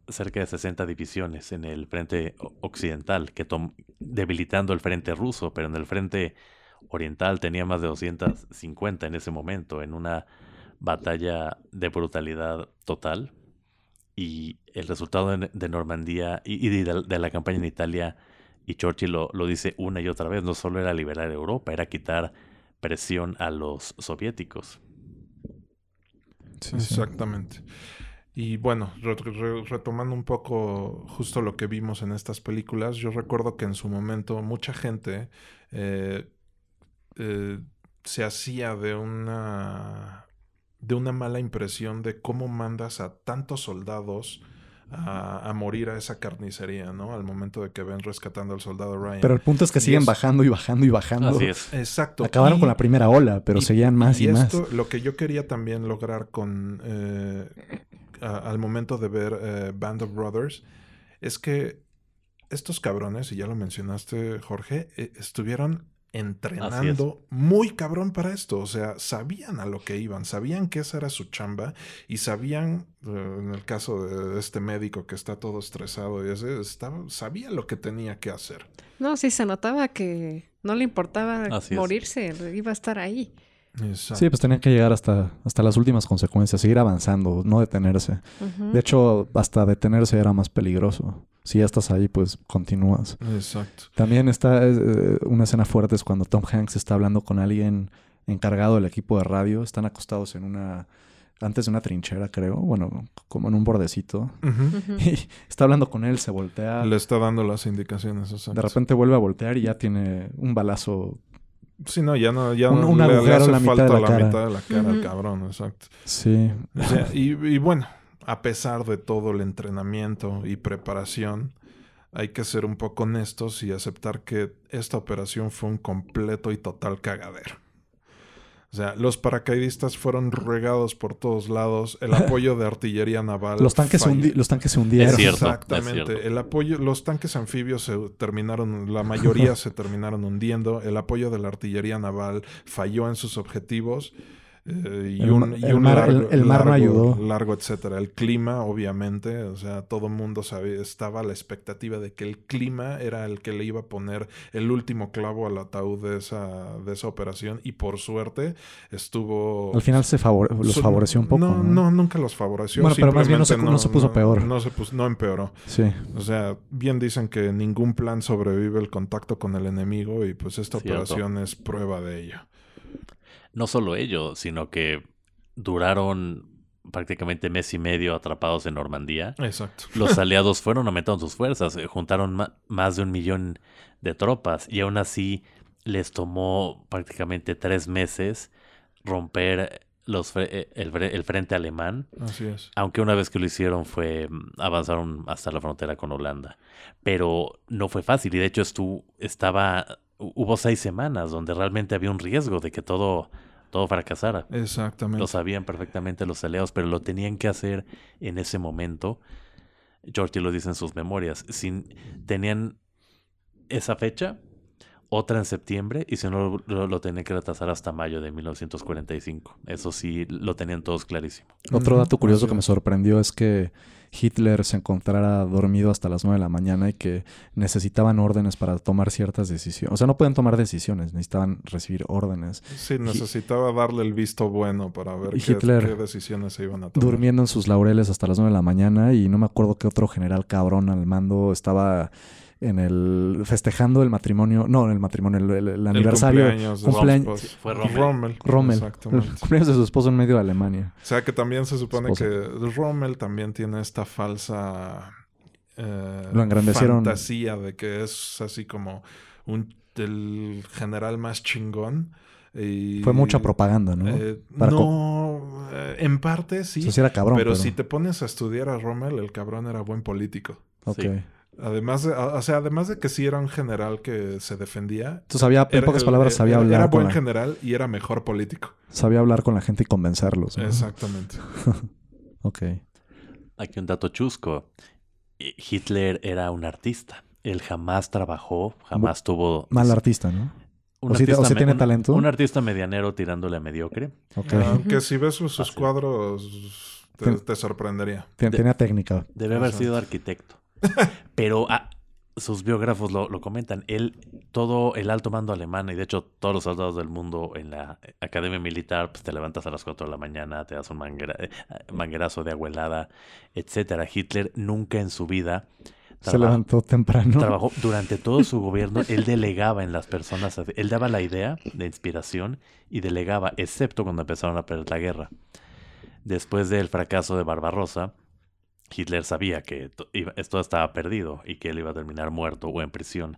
cerca de 60 divisiones en el frente occidental, que tom- debilitando el frente ruso, pero en el frente oriental tenía más de 250 en ese momento, en una batalla de brutalidad total. y el resultado de, Normandía y, de, la campaña en Italia, y Churchill lo, lo dice una y otra vez, no solo era liberar Europa, era quitar presión a los soviéticos. Sí. Exactamente. Y bueno, re- re- retomando un poco justo lo que vimos en estas películas, yo recuerdo que en su momento mucha gente eh, eh, se hacía de una de una mala impresión de cómo mandas a tantos soldados a, a morir a esa carnicería, ¿no? Al momento de que ven rescatando al soldado Ryan. Pero el punto es que Y siguen es- bajando y bajando y bajando. Así es. Exacto. Acabaron Y- con la primera ola, pero y- seguían más y, más. esto, lo que yo quería también lograr con eh, a- al momento de ver eh, Band of Brothers es que estos cabrones, y ya lo mencionaste, Jorge, eh, estuvieron entrenando muy cabrón para esto. O sea, sabían a lo que iban, sabían que esa era su chamba y sabían, eh, en el caso de este médico que está todo estresado y ese, estaba, sabía lo que tenía que hacer. No, sí, se notaba que no le importaba Así es. morirse, iba a estar ahí. Exacto. Sí, pues tenían que llegar hasta, hasta las últimas consecuencias, seguir avanzando, no detenerse. De hecho, hasta detenerse era más peligroso. Si ya estás ahí, pues continúas. Exacto. También está eh, una escena fuerte es cuando Tom Hanks está hablando con alguien encargado del equipo de radio. Están acostados en una... Antes de una trinchera, creo. Bueno, como en un bordecito. Ujú. Y está hablando con él, se voltea. Le está dando las indicaciones. exacto. De repente vuelve a voltear y ya tiene un balazo. Sí, no, ya no, ya Un- no un le- le, agujero hace en la mitad falta de la la cara. mitad de la cara al cabrón, exacto. Sí. O sea, y, y bueno, a pesar de todo el entrenamiento y preparación, hay que ser un poco honestos y aceptar que esta operación fue un completo y total cagadero. O sea, los paracaidistas fueron regados por todos lados, el *laughs* apoyo de artillería naval. Los tanques, se los tanques se hundieron. Es cierto. Exactamente. es cierto. El apoyo, los tanques anfibios se terminaron, la mayoría se terminaron hundiendo. El apoyo de la artillería naval falló en sus objetivos. Eh, y El un, mar- y el un mar- largo, el- el mar no largo- ayudó. largo, etcétera. El clima, obviamente, o sea, todo mundo sabía, estaba a la expectativa de que el clima era el que le iba a poner el último clavo al ataúd de esa, de esa operación. Y por suerte estuvo. Al final se favore- los su- favoreció un poco. No, No, no, nunca los favoreció. Bueno, pero más bien no se- Simplemente no se puso peor. No se puso, no empeoró. Sí. O sea, bien dicen que ningún plan sobrevive el contacto con el enemigo y pues esta Cierto. operación es prueba de ello. No solo ello, sino que duraron prácticamente mes y medio atrapados en Normandía. Exacto. Los *laughs* aliados fueron aumentando sus fuerzas, eh, juntaron más de un millón de tropas y aún así les tomó prácticamente tres meses romper los fre- eh, el, el frente alemán, Así es. aunque una vez que lo hicieron fue mm, avanzaron hasta la frontera con Holanda. Pero no fue fácil y de hecho estu- estaba hu- hubo seis semanas donde realmente había un riesgo de que todo todo fracasara. Exactamente. Lo sabían perfectamente los aliados, pero lo tenían que hacer en ese momento. George lo dice en sus memorias. Sin, tenían esa fecha, otra en septiembre, y si no, lo, lo tenían que retrasar hasta mayo de 1945. Eso sí, lo tenían todos clarísimo. Otro dato curioso que me sorprendió es que Hitler se encontrara dormido hasta las 9 de la mañana y que necesitaban órdenes para tomar ciertas decisiones. O sea, no pueden tomar decisiones, necesitaban recibir órdenes. Sí, necesitaba darle el visto bueno para ver Y qué, Hitler qué decisiones se iban a tomar. Durmiendo en sus laureles hasta las 9 de la mañana y no me acuerdo qué otro general cabrón al mando estaba en el festejando el matrimonio, no, en el matrimonio, el, el- el El aniversario, cumpleaños de cumpleaños- esposa. Fue Rommel. Rommel. Rommel, el Exactamente. cumpleaños de su esposo en medio de Alemania. O sea que también se supone que Rommel también tiene esta falsa eh, Lo engrandecieron. fantasía de que es así como un el general más chingón. Y, Fue mucha propaganda, ¿no? eh, no, eh, en parte sí, O sea, sí era cabrón, pero, pero, si te pones a estudiar a Rommel, el cabrón era buen político. Ok. Sí. Además de, o sea, además de que sí era un general que se defendía. Entonces sabía, en era- pocas el- palabras, era- sabía era, hablar, con buen la, general y era mejor político. sabía hablar con la gente y convencerlos. ¿no? Exactamente. *laughs* Ok. Aquí un dato chusco. Eh, Hitler era un artista. Él jamás trabajó, jamás tuvo... Mal artista, ¿no? un o artista me- tiene un- talento. Un artista medianero tirándole a mediocre. Ok. *laughs* Aunque si ves sus, cuadros, te, sorprendería. De- Tenía técnica. Debe haber sido arquitecto. Pero a- sus biógrafos lo, lo comentan. Él, todo el alto mando alemán, y de hecho todos los soldados del mundo en la academia militar, pues te levantas a las 4 de la mañana, te das un manguera- eh, manguerazo de agua helada, etcétera. Hitler nunca en su vida Se levantó temprano. trabajó *laughs* durante todo su gobierno, él delegaba en las personas, él daba la idea de inspiración y delegaba, excepto cuando empezaron a perder la guerra. Después del fracaso de Barbarossa, Hitler sabía que esto estaba perdido y que él iba a terminar muerto o en prisión.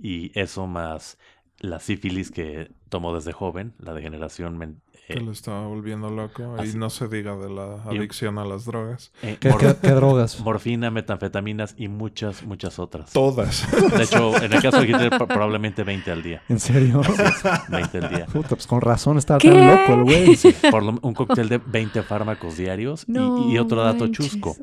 Y eso más la sífilis que tomó desde joven, la degeneración Que eh, lo estaba volviendo loco. así- Y no se diga de la Y- adicción a las drogas. eh, ¿Qué, qué- qué drogas? *laughs* morfina, metanfetaminas y muchas, muchas otras. Todas. De hecho, en el caso de Hitler, pro- probablemente 20 al día. ¿En serio? 20 al día. Puta, pues con razón estaba ¿Qué? tan loco el güey. Por lo- un cóctel de 20 fármacos diarios. Y- No y, otro dato manches. chusco.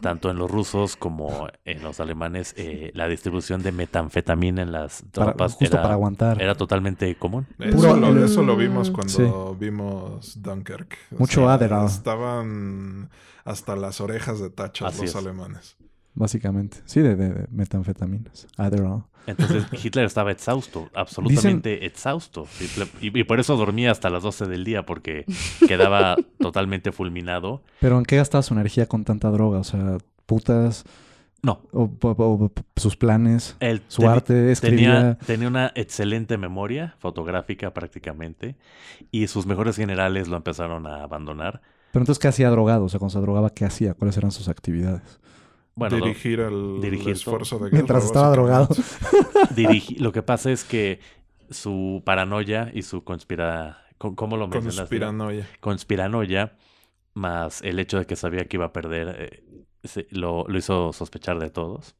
Tanto en los rusos como en los alemanes, eh, la distribución de metanfetamina en las Para- tropas justo era, para aguantar. era totalmente común. Eso, Puro- lo, eso lo Mm. vimos cuando vimos Dunkirk. O Mucho Adderall. Estaban hasta las orejas de tachas Así los es. alemanes. Básicamente. Sí, de, de- de metanfetaminas. Adderall. Entonces *laughs* Hitler estaba exhausto, absolutamente exhausto. Y, y por eso dormía hasta las 12 del día, porque quedaba *laughs* totalmente fulminado. Pero ¿en qué gastaba su energía con tanta droga? O sea, putas, No, o, o- o- sus planes, él su arte, escribía. Tenía, tenía una excelente memoria fotográfica prácticamente y sus mejores generales lo empezaron a abandonar. Pero entonces, ¿qué hacía drogado? O sea, cuando se drogaba, ¿qué hacía? ¿Cuáles eran sus actividades? Bueno, dirigir dirigir esfuerzo de guerra. Mientras estaba drogado. *laughs* dirigi- lo que pasa es que su paranoia y su conspira... ¿Cómo cómo lo mencionaste? Conspiranoia. Conspiranoia, más el hecho de que sabía que iba a perder, eh, se- lo, lo hizo sospechar de todos.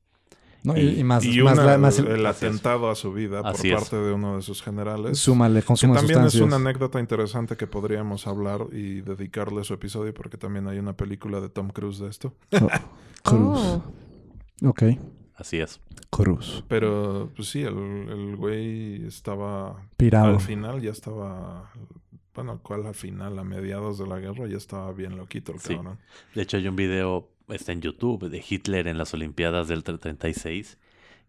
¿no? Y, más, Y más, una- la- más el- atentado a su vida por es. parte de uno de sus generales. súmale Que consumo de también es una anécdota interesante que podríamos hablar y dedicarle su episodio porque también hay una película de Tom Cruise de esto. Oh, Cruz. Oh. Ok. Así es. Cruz. Pero pues sí, el, el güey estaba Pirado. al final ya estaba bueno, ¿cuál al final? A mediados de la guerra ya estaba bien loquito el Sí. cabrón. De hecho, hay un video, está en YouTube, de Hitler en las Olimpiadas del 36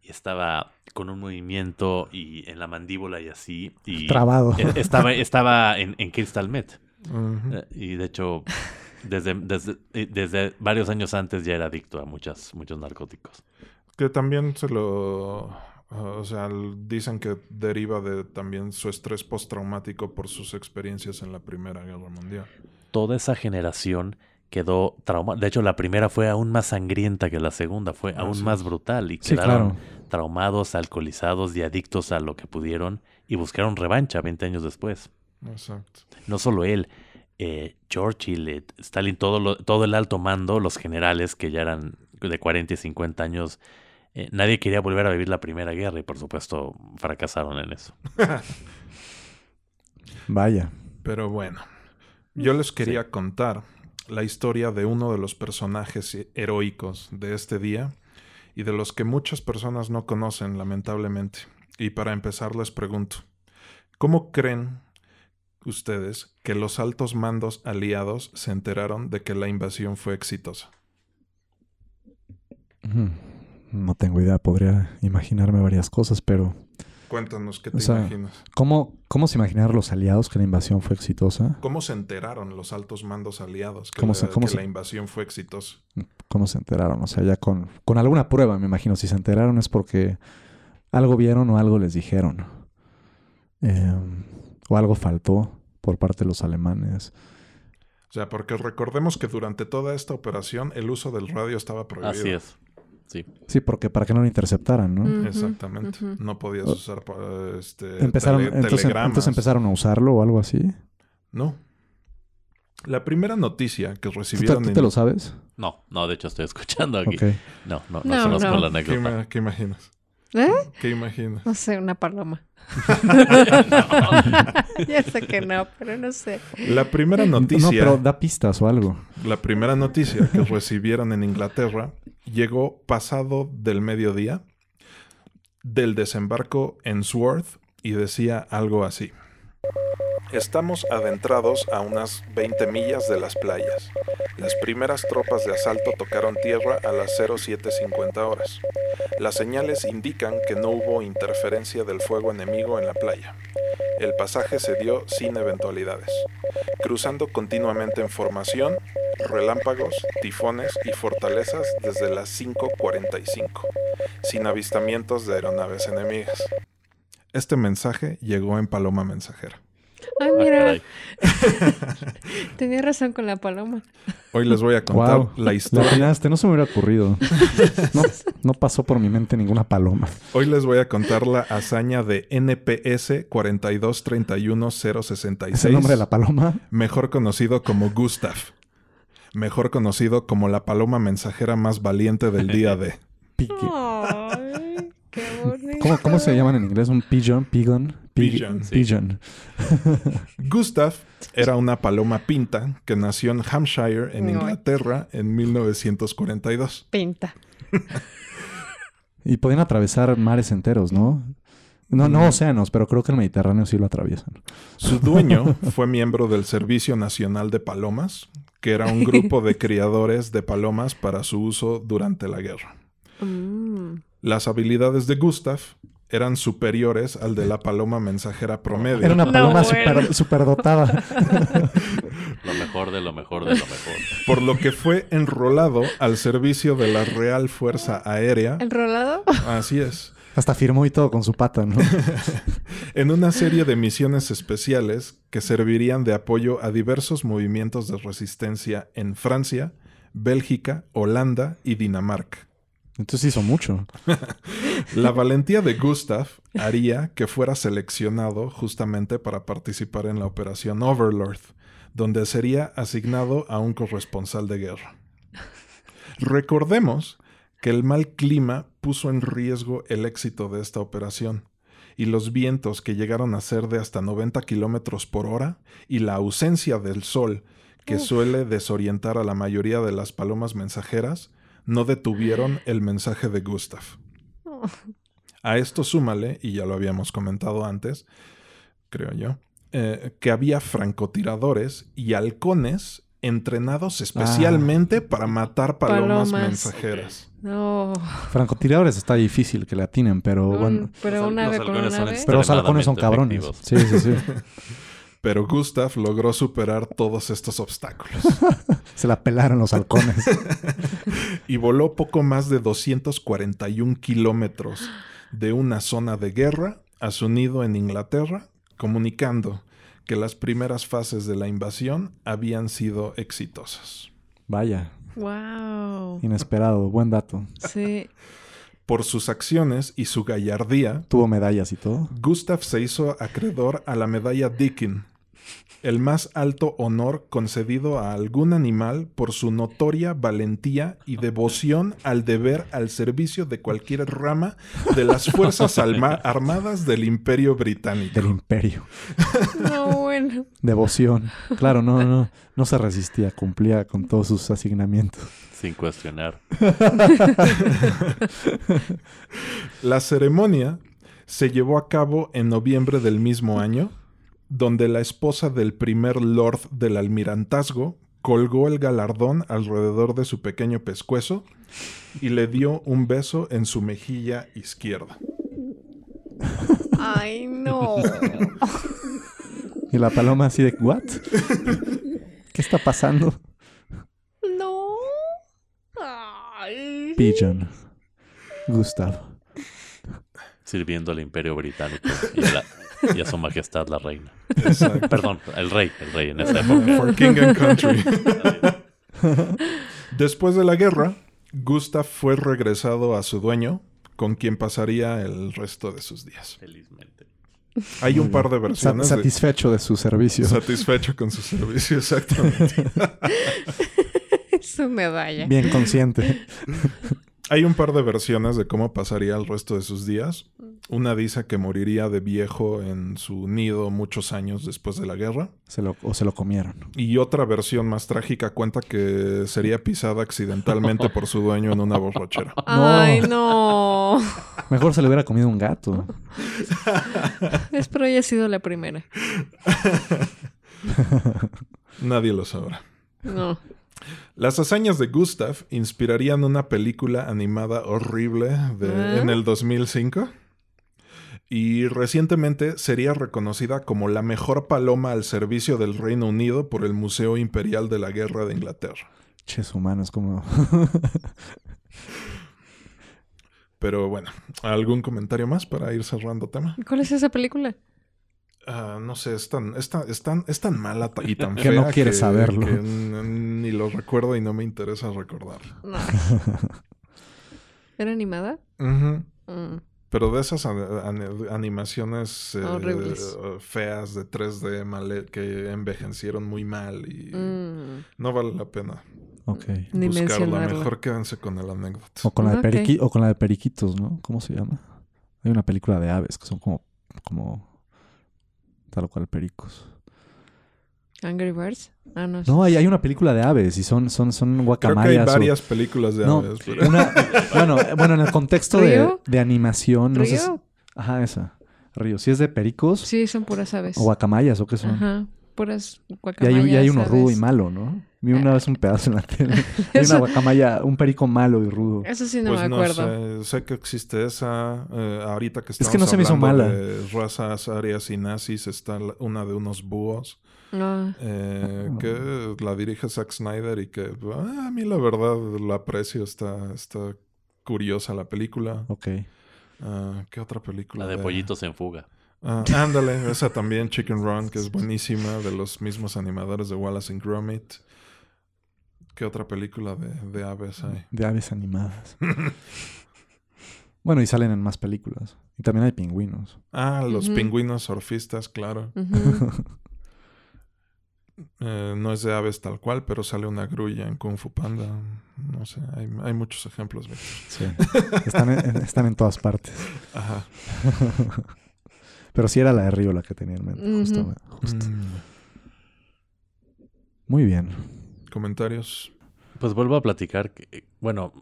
y estaba con un movimiento y en la mandíbula y así. Y Trabado. e- Estaba, estaba en, en Crystal Met. Ujú. Eh, Y de hecho, desde, desde, eh, desde varios años antes ya era adicto a muchas, muchos narcóticos. Que también se lo... o sea, dicen que deriva de también su estrés postraumático por sus experiencias en la Primera Guerra Mundial. Toda esa generación quedó traumada. De hecho, la primera fue aún más sangrienta que la segunda, fue aún Así más brutal. Y Sí, quedaron claro. traumados, alcoholizados y adictos a lo que pudieron y buscaron revancha 20 años después. Exacto. No solo él, eh, Churchill, eh, Stalin, todo, lo- todo el alto mando, los generales que ya eran de 40 y 50 años, eh, nadie quería volver a vivir la Primera Guerra y por supuesto fracasaron en eso. *laughs* Vaya. Pero bueno, yo les quería contar la historia de uno de los personajes heroicos de este día y de los que muchas personas no conocen, lamentablemente. Y para empezar les pregunto, ¿cómo creen ustedes que los altos mandos aliados se enteraron de que la invasión fue exitosa? No tengo idea. Podría imaginarme varias cosas, pero... Cuéntanos qué te O sea, imaginas. ¿Cómo, ¿Cómo se imaginaron los aliados que la invasión fue exitosa? ¿Cómo se enteraron los altos mandos aliados que, ¿Cómo la, se- cómo que se- la invasión fue exitosa? ¿Cómo se enteraron? O sea, ya con, con alguna prueba, me imagino. Si se enteraron es porque algo vieron o algo les dijeron. Eh, o algo faltó por parte de los alemanes. O sea, porque recordemos que durante toda esta operación el uso del radio estaba prohibido. Así es. Sí. Sí, porque para que no lo interceptaran, ¿no? Exactamente. No podías usar este, empezaron, tele- entonces, telegramas. entonces empezaron a usarlo o algo así. No. La primera noticia que ¿Tú, te- recibieron... tú en- te lo sabes? No, no, de hecho estoy escuchando aquí. No, no, no, No, conozco no. la ¿Qué, anécdota. qué imaginas? ¿Eh? ¿Qué imaginas? No sé, una paloma. *laughs* *laughs* ya sé que no, pero no sé. La primera No, noticia... pero da pistas o algo. La primera noticia que recibieron en Inglaterra llegó pasado del mediodía del desembarco en Sworth y decía algo así. Estamos adentrados a unas 20 millas de las playas. Las primeras tropas de asalto tocaron tierra a las 0750 horas. Las señales indican que no hubo interferencia del fuego enemigo en la playa. El pasaje se dio sin eventualidades, cruzando continuamente en formación, relámpagos, tifones y fortalezas desde las 5.45, sin avistamientos de aeronaves enemigas. Este mensaje llegó en Paloma Mensajera. Ay, Ah, mira. *laughs* caray. Tenía razón con la paloma. Hoy les voy a contar Wow. la historia. no se me hubiera ocurrido. *laughs* No, no pasó por mi mente ninguna paloma. Hoy les voy a contar la hazaña de NPS 4231066. ¿Es el nombre de la paloma? mejor conocido como Gustav. Mejor conocido como la paloma mensajera más valiente del día de. *laughs* Pique. Ay, qué bonito. ¿Cómo, cómo se llaman en inglés? ¿Un pigeon? ¿Pigeon? Pig- Pigeon, sí. Pigeon. *laughs* Gustav era una paloma pinta que nació en Hampshire, en. Inglaterra, en 1942. Pinta. Y podían atravesar mares enteros, ¿no? No, no Mm. océanos, pero creo que el Mediterráneo sí lo atraviesan. Su dueño *laughs* fue miembro del Servicio Nacional de Palomas, que era un grupo de criadores de palomas para su uso durante la guerra. Mm. Las habilidades de Gustav eran superiores al de la paloma mensajera promedio. Era una No, paloma bueno. super- superdotada. *laughs* Lo mejor de lo mejor de lo mejor. por lo que fue enrolado al servicio de la Real Fuerza Aérea. ¿Enrolado? Así es. Hasta firmó y todo con su pata, ¿no? *laughs* En una serie de misiones especiales que servirían de apoyo a diversos movimientos de resistencia en Francia, Bélgica, Holanda y Dinamarca. Entonces hizo mucho. *laughs* La valentía de Gustav haría que fuera seleccionado justamente para participar en la operación Overlord, donde sería asignado a un corresponsal de guerra. Recordemos que el mal clima puso en riesgo el éxito de esta operación, y los vientos que llegaron a ser de hasta 90 kilómetros por hora, y la ausencia del sol, que Uf. suele desorientar a la mayoría de las palomas mensajeras, no detuvieron el mensaje de Gustav. Oh. *laughs* A esto súmale, y ya lo habíamos comentado antes, creo yo, eh, que había francotiradores y halcones entrenados especialmente para matar palomas, Palomas. mensajeras. No. Francotiradores está difícil que le atinen, pero Un- bueno. pero Los un hal- ave los con son. Pero los halcones son cabrones. Sí, sí, sí. *laughs* Pero Gustav logró superar todos estos obstáculos *laughs* Se la pelaron los halcones. *laughs* y voló poco más de 241 kilómetros de una zona de guerra a su nido en Inglaterra, comunicando que las primeras fases de la invasión habían sido exitosas. Vaya, Wow. inesperado. Buen dato. Sí. Por sus acciones y su gallardía, Tuvo medallas y todo. Gustav se hizo acreedor a la medalla Dickin, el más alto honor concedido a algún animal por su notoria valentía y devoción al deber al servicio de cualquier rama de las Fuerzas Armadas del Imperio Británico. Del imperio. No, bueno. Devoción. Claro, no, no. No se resistía. Cumplía con todos sus asignamientos. Sin cuestionar. *laughs* La ceremonia se llevó a cabo en noviembre del mismo año, donde la esposa del primer lord del almirantazgo colgó el galardón alrededor de su pequeño pescuezo y le dio un beso en su mejilla izquierda. Ay, no. Y la paloma así de, ¿what? ¿Qué está pasando? No. Ay. Pigeon. Gustav. Sirviendo al imperio británico y a, la- y a su majestad la reina. Exacto. Perdón, el rey, el rey en esa época. For King and Country. Después de la guerra, Gustav fue regresado a su dueño, con quien pasaría el resto de sus días. Felizmente. Hay un par de Sa- versiones. de- satisfecho de su servicio. satisfecho con su servicio, exactamente. *laughs* Su medalla. Bien consciente. *laughs* Hay un par de versiones de cómo pasaría el resto de sus días. Una dice que moriría de viejo en su nido muchos años después de la guerra. Se lo, o se lo comieron. Y otra versión más trágica cuenta que sería pisada accidentalmente por su dueño en una borrachera. *laughs* Ay, no. Mejor se le hubiera comido un gato. Espero haya sido la primera. *laughs* Nadie lo sabrá. No. Las hazañas de Gustav inspirarían una película animada horrible de- ¿Eh? en el 2005. Y recientemente sería reconocida como la mejor paloma al servicio del Reino Unido por el Museo Imperial de la Guerra de Inglaterra. Ches humanos, como. Pero bueno, ¿algún comentario más para ir cerrando tema? ¿Cuál es esa película? Ah, no sé, es tan, es tan, es tan, es tan mala y tan *laughs* Que fea no quieres saberlo. que n- ni lo recuerdo y no me interesa recordarlo. No. *laughs* ¿Era animada? Mm. Pero de esas an- an- animaciones eh, Horribles. feas de 3D male- que envejecieron muy mal y Mm. no vale la pena Ok. Ni buscarla. Mejor quédense con el anécdota. O con, la de Ok. periqui- o con la de periquitos, ¿no? ¿Cómo se llama? Hay una película de aves que son como, como tal cual pericos. Angry Birds. Ah, no. No, hay, hay una película de aves y son, son, son Creo que hay guacamayas. o- varias películas de No, aves. pero- una- bueno, bueno, en el contexto de, de animación, no sé si-. Ajá, esa. Río. Si es de pericos Sí, son puras aves. o guacamayas o qué son. Ajá. Puras Y hay, y hay uno rudo y malo, ¿no? Vi una Ah. vez un pedazo en la tele. *laughs* Hay una guacamaya, un perico malo y rudo. Eso sí no pues me no acuerdo. sé, sé que existe esa. eh, ahorita que que estamos no se me hizo mala. de razas arias y nazis, está una de unos búhos. No. eh, Ah. que la dirige Zack Snyder y que ah, a mí la verdad la aprecio, está, está curiosa la película. Ok. Ah, ¿Qué otra película? La de pollitos en fuga. Ah, ándale, esa también, Chicken Run, que es buenísima, de los mismos animadores de Wallace and Gromit. ¿Qué otra película de, de aves hay? De aves animadas. *laughs* bueno, y salen en más películas. Y también hay pingüinos. Ah, los pingüinos surfistas, claro. *laughs* Eh, no es de aves tal cual, pero sale una grulla en Kung Fu Panda. No sé, hay, hay muchos ejemplos. Sí. Están en, están en todas partes. Ajá. *laughs* Pero sí era la de Río la que tenía en mente. Ujú. justo- justo. Mm, Muy bien. Comentarios. Pues vuelvo a platicar, que, eh, bueno,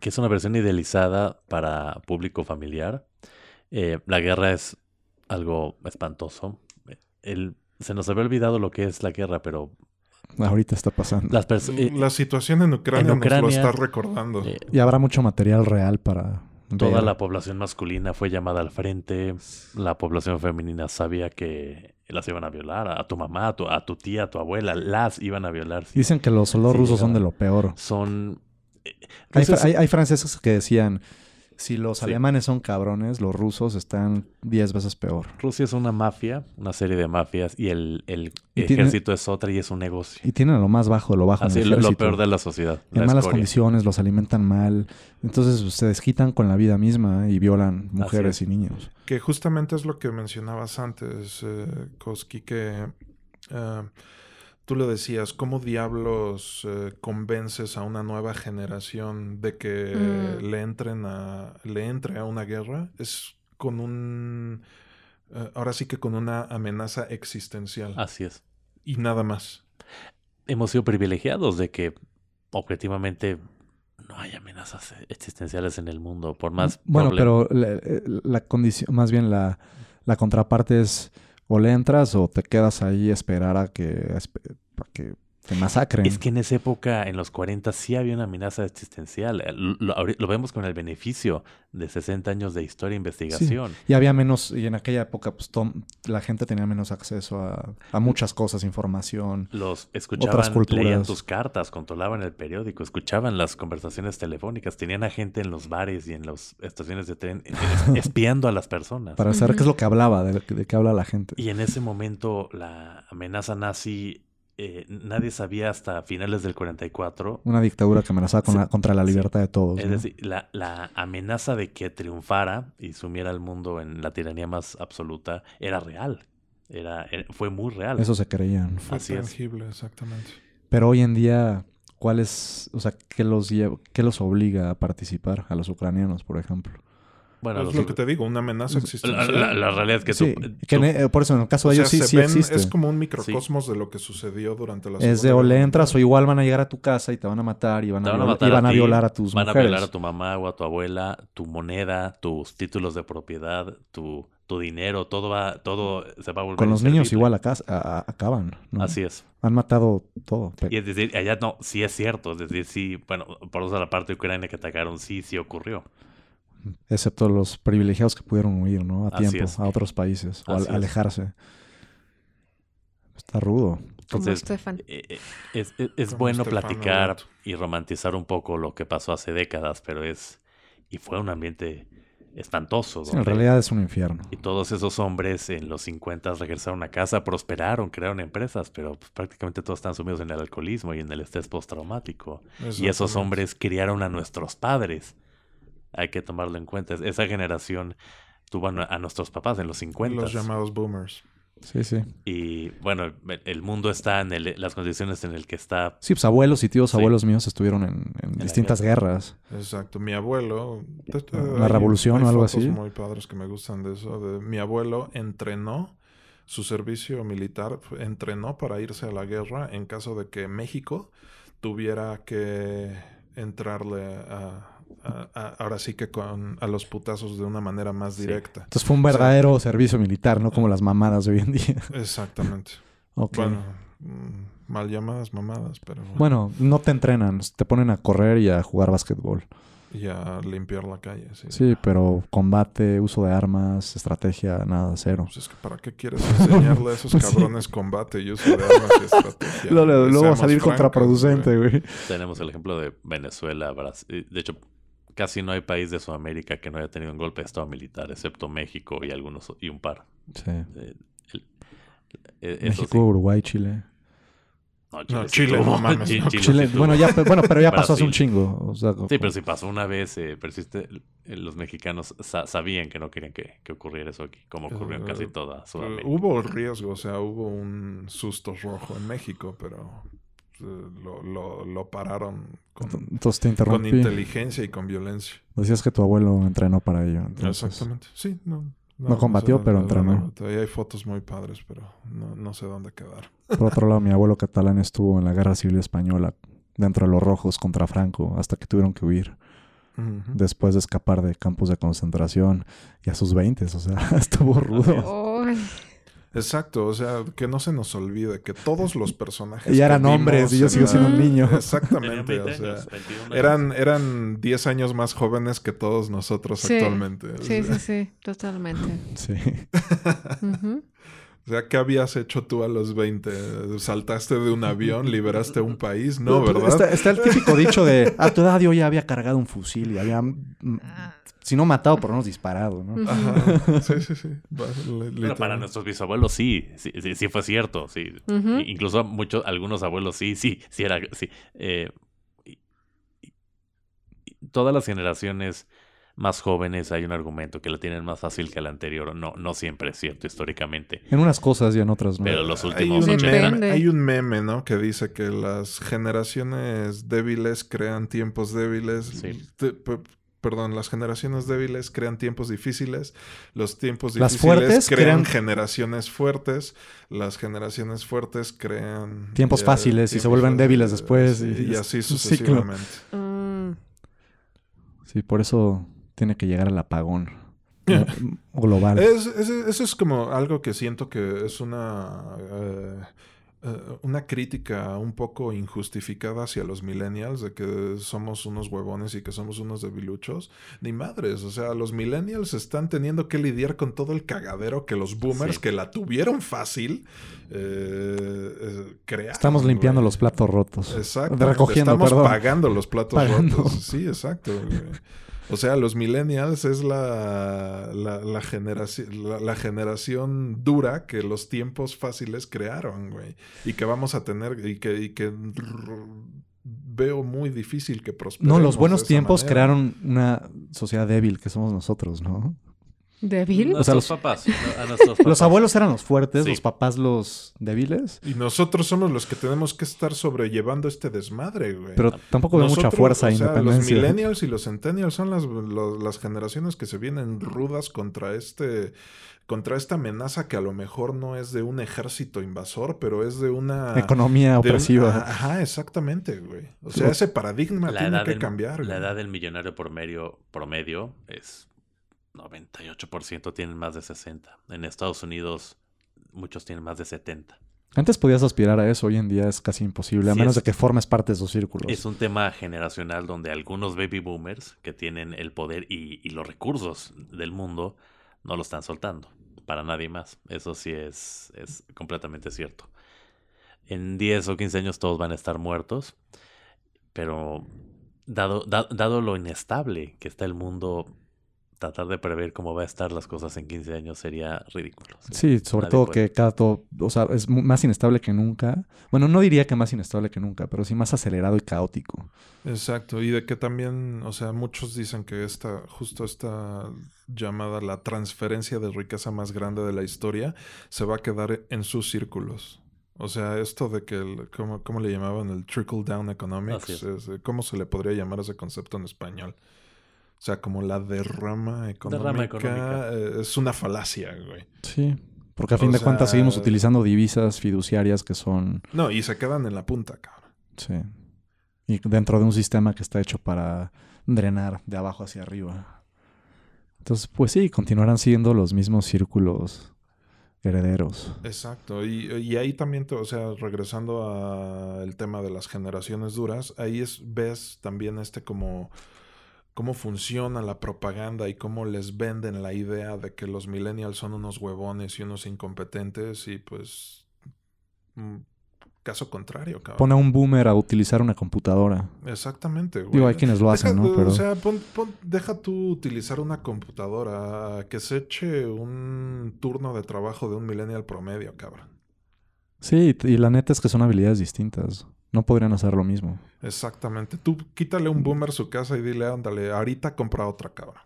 que es una versión idealizada para público familiar. Eh, la guerra es algo espantoso. El, se nos había olvidado lo que es la guerra, pero Ahorita está pasando. las personas... La situación en Ucrania, en nos lo Ucrania, está recordando. eh, Y habrá mucho material real para Toda la población masculina fue llamada al frente. La población femenina sabía que las iban a violar. A tu mamá, a tu, a tu tía, a tu abuela. Las iban a violar. Dicen que los Sí, rusos son de lo peor. Son... eh, hay- hay franceses que decían, si los Sí. alemanes son cabrones, los rusos están 10 veces peor. Rusia es una mafia, una serie de mafias, y el, el Y tiene- ejército es otra y es un negocio. Y tienen lo más bajo de lo bajo en Así, el lo, peor de la sociedad. en la malas escoria. condiciones, los alimentan mal. Entonces pues, se desquitan con la vida misma y violan mujeres es. y niños. Que justamente es lo que mencionabas antes, eh, Koski, que eh, tú le decías, ¿cómo diablos eh, convences a una nueva generación de que Mm. le entren a, le entre a una guerra? Es con un, eh, ahora sí que con una amenaza existencial Así es. y nada más. Hemos sido privilegiados de que objetivamente no hay amenazas existenciales en el mundo, por más bueno, problem- pero la, la condición, más bien la, la contraparte es o le entras o te quedas ahí esperar a que, a que te masacren. Es que en esa época, en los 40, sí había una amenaza existencial. Eh, Lo, vemos con el beneficio de 60 años de historia e investigación. Y había menos, y en aquella época pues tom- la gente tenía menos acceso a, a muchas cosas, información. Los escuchaban, culturas. leían tus cartas, controlaban el periódico, escuchaban las conversaciones telefónicas, tenían a gente en los bares y en las estaciones de tren eh, *laughs* espiando a las personas. Para saber qué es lo que hablaba, de, de qué habla la gente. Y en ese momento la amenaza nazi, eh, nadie sabía hasta finales del 44. Una dictadura que amenazaba con Sí, la- contra la sí. libertad de todos. Es ¿no? decir, la, la amenaza de que triunfara y sumiera al mundo en la tiranía más absoluta era real. Era, era- fue muy real. Eso se creían. Fue Así es. tangible, exactamente. Pero hoy en día, ¿cuál es, o sea, qué los lleva, qué los obliga a participar a los ucranianos, por ejemplo? Bueno, es los- lo que te digo, una amenaza la, existencial. la- la realidad es que Sí, tú- que tú- en- por eso en el caso de sea, ellos sí, se sí ven- existe. es como un microcosmos de lo que sucedió durante la Es de o le entras o igual van a llegar a tu casa y te van a matar y van a, van a matar y van a, ti, violar a tus Van a mujeres. violar a tu mamá o a tu abuela, tu moneda, tus títulos de propiedad, tu, tu dinero, todo va, todo se va a volver Con los niños igual acá, a- a- acaban. ¿no? Así es. Han matado todo. Y es decir, allá no, sí es cierto. Es decir, sí, bueno, por eso la parte de Ucrania que atacaron, sí, sí ocurrió. Excepto los privilegiados que pudieron huir, ¿no? A tiempo, a otros países. O al- alejarse. Está rudo. Como Entonces, Stefan. eh, eh, es, es- es Como bueno platicar y romantizar un poco lo que pasó hace décadas, pero es... Y fue un ambiente espantoso. Sí, en realidad es un infierno. Y todos esos hombres en los 50 regresaron a casa, prosperaron, crearon empresas, pero pues, prácticamente todos están sumidos en el alcoholismo y en el estrés postraumático. Y esos hombres criaron a nuestros padres. Hay que tomarlo en cuenta. Esa generación tuvo a, nu- a nuestros papás en los 50. Los llamados boomers. Sí, sí. Y bueno, el- mundo está en el- las condiciones en el que está. Sí, pues abuelos y tíos Sí. abuelos míos estuvieron en, distintas guerras. Exacto. Mi abuelo... ¿La hay- revolución hay o algo fotos así? muy padres que me gustan de eso. de- mi abuelo entrenó su servicio militar, entrenó para irse a la guerra en caso de que México tuviera que entrarle a... a- a- ahora sí que con a los putazos de una manera más Sí. directa. Entonces fue un verdadero servicio militar, no como las mamadas de hoy en día. *laughs* Exactamente. Bueno, mm, mal llamadas mamadas, pero Bueno, no te entrenan, te ponen a correr y a jugar básquetbol. y a limpiar la calle. Sí. Sí, pero combate, uso de armas, estrategia, nada, cero. Pues es que ¿para qué quieres enseñarle a esos *laughs* Sí. cabrones combate y uso de armas y estrategia? *laughs* Luego, luego va a salir francos, contraproducente, güey. Tenemos el ejemplo de Venezuela, Brasil. De hecho, casi no hay país de Sudamérica que no haya tenido un golpe de Estado militar, excepto México y algunos y un par. Sí. Eh, el- eh, México, sí. Uruguay, Chile. No, No, sí Chile, tuvo. no mames, Chi- no. Chile sí bueno, ya, bueno, pero ya pasó hace un chingo. O sea, Sí, pero si pasó una vez, eh, persiste, los mexicanos sa- sabían que no querían que, que ocurriera eso aquí, como ocurrió en casi Eh, toda Sudamérica. hubo riesgo, o sea, hubo un susto rojo en México, pero lo, lo, lo pararon con, entonces te con inteligencia y con violencia. Decías que tu abuelo entrenó para ello. entonces- Exactamente. Sí, no. No combatió, sé pero dónde- entrenó. dónde- Todavía hay fotos muy padres, pero no, no sé dónde quedar. Por otro lado, mi abuelo catalán estuvo en la Guerra Civil Española dentro de los rojos contra Franco hasta que tuvieron que huir después de escapar de campos de concentración y a sus 20, o sea, *laughs* estuvo rudo. Exacto, o sea, que no se nos olvide que todos los personajes. Y eran hombres y yo sigo siendo un niño. Exactamente, 20 o sea. años, 21 años. Eran, eran 10 años más jóvenes que todos nosotros Sí, actualmente. o sí, sea. sí, sí, totalmente. Sí. Ujú. O sea, ¿qué habías hecho tú a los 20? ¿Saltaste de un avión? *laughs* ¿Liberaste un país? No, ¿verdad? Está, está el típico dicho de *laughs* a tu edad yo ya había cargado un fusil y había, mm, si no matado, por lo menos disparado, ¿no? Ajá. Sí, sí, sí. Pero para nuestros bisabuelos sí, sí, sí, sí fue cierto, sí. Incluso muchos, algunos abuelos sí, sí, sí era, sí. Eh, y- y- y todas las generaciones más jóvenes hay un argumento que la tienen más fácil que la anterior. No, no siempre es cierto históricamente. En unas cosas y en otras no. Pero los Hay últimos un, 80. meme, hay un meme, ¿no? Que dice que las generaciones débiles crean tiempos débiles. Sí. Perdón, las generaciones débiles crean tiempos difíciles. Los tiempos Las difíciles fuertes crean crean- generaciones fuertes. Las generaciones fuertes crean... Tiempos ya, fáciles y se tiempos vuelven débiles después y así un ciclo. sucesivamente. Mm, Sí, por eso tiene que llegar el apagón *laughs* global. Es- es- eso es como algo que siento que es una, eh, eh, una crítica un poco injustificada hacia los millennials, de que somos unos huevones y que somos unos debiluchos. Ni madres, o sea, los millennials están teniendo que lidiar con todo el cagadero que los boomers, Sí. que la tuvieron fácil, eh, eh, crearon. Estamos limpiando güey. los platos rotos. Exacto. Recogiendo, Estamos perdón. pagando los platos Pagando. rotos. Sí, exacto. güey. *laughs* O sea, los millennials es la, la, la generación, la, la generación dura que los tiempos fáciles crearon, güey. Y que vamos a tener, y que, y que veo muy difícil que prospere. No, los buenos tiempos crearon una sociedad débil que somos nosotros, ¿no? ¿Débil? O sea, Nuestros los- papás. a nuestros *laughs* Los papás. abuelos eran los fuertes, Sí. los papás los débiles. Y nosotros somos los que tenemos que estar sobrellevando este desmadre, güey. Pero tampoco veo mucha fuerza e o sea, Los millennials y los centennials son las, los- las generaciones que se vienen rudas contra este contra esta amenaza que a lo mejor no es de un ejército invasor, pero es de una Economía de un- opresiva. ajá, exactamente, güey. O sea, ese paradigma La tiene edad, que del, cambiar. la güey. edad del millonario promedio, promedio es 98% tienen más de 60. En Estados Unidos muchos tienen más de 70. Antes podías aspirar a eso, hoy en día es casi imposible, a Sí, menos es- de que formes parte de esos círculos. Es un tema generacional donde algunos baby boomers que tienen el poder y, y los recursos del mundo no lo están soltando para nadie más. Eso sí es, es completamente cierto. En 10 o 15 años todos van a estar muertos, pero dado, da- dado lo inestable que está el mundo, tratar de prever cómo va a estar las cosas en 15 años sería ridículo. Sí, sobre Nadie todo puede. que cada todo, o sea, es más inestable que nunca. Bueno, no diría que más inestable que nunca, pero sí más acelerado y caótico. Exacto, y de que también, o sea, muchos dicen que esta, justo esta llamada la transferencia de riqueza más grande de la historia se va a quedar en sus círculos. O sea, esto de que, el, ¿cómo, cómo le llamaban? El trickle down economics, Así es. es, ¿cómo se le podría llamar ese concepto en español? O sea, como la derrama económica, económica. eh, es una falacia, güey. Sí, porque a O fin de cuentas seguimos utilizando divisas fiduciarias que son, No, y se quedan en la punta, cabrón. sí, y dentro de un sistema que está hecho para drenar de abajo hacia arriba. Entonces, pues sí, continuarán siendo los mismos círculos herederos. Exacto, y, y ahí también, te- o sea, regresando al tema de las generaciones duras, ahí es, ves también este como cómo funciona la propaganda y cómo les venden la idea de que los millennials son unos huevones y unos incompetentes y pues mm, caso contrario, cabrón. Pone a un boomer a utilizar una computadora. Exactamente, güey. Digo, hay quienes lo hacen, Deja- ¿no? Pero O sea, pon- pon- deja tú utilizar una computadora a que se eche un turno de trabajo de un millennial promedio, cabrón. sí, y la neta es que son habilidades distintas. No podrían hacer lo mismo. Exactamente. Tú quítale un boomer su casa y dile, ándale, ahorita compra otra, cabrón.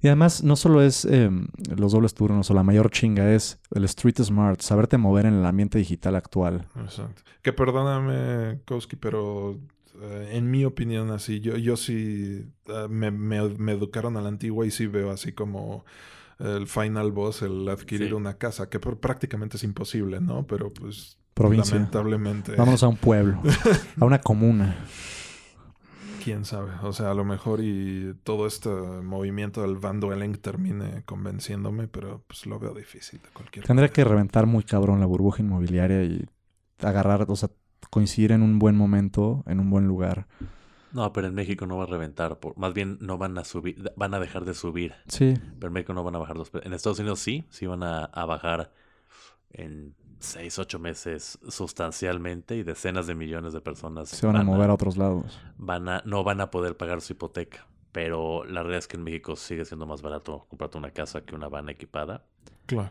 Y además, no solo es eh, los dobles turnos o la mayor chinga, es el street smart, saberte mover en el ambiente digital actual. Exacto. Que perdóname, Kowski, pero eh, en mi opinión, así, yo, yo sí eh, me, me- me educaron a la antigua y sí veo así como el final boss, el adquirir Sí. una casa, que pr- prácticamente es imposible, ¿no? Pero pues Provincia. lamentablemente, Vámonos a un pueblo, a una comuna. *laughs* quién sabe. O sea, a lo mejor y todo este movimiento del Van Dwelling termine convenciéndome, pero pues lo veo difícil de cualquier Tendría manera. que reventar muy cabrón la burbuja inmobiliaria y agarrar, o sea, coincidir en un buen momento, en un buen lugar. No, pero en México no va a reventar. Por, más bien no van a subir, van a dejar de subir. Sí, Pero en México no van a bajar los precios. En Estados Unidos sí, sí van a, a bajar en 6, 8 meses sustancialmente y decenas de millones de personas se van a mover a otros lados. van a, no van a poder pagar su hipoteca. Pero la realidad es que en México sigue siendo más barato comprarte una casa que una van equipada. Claro.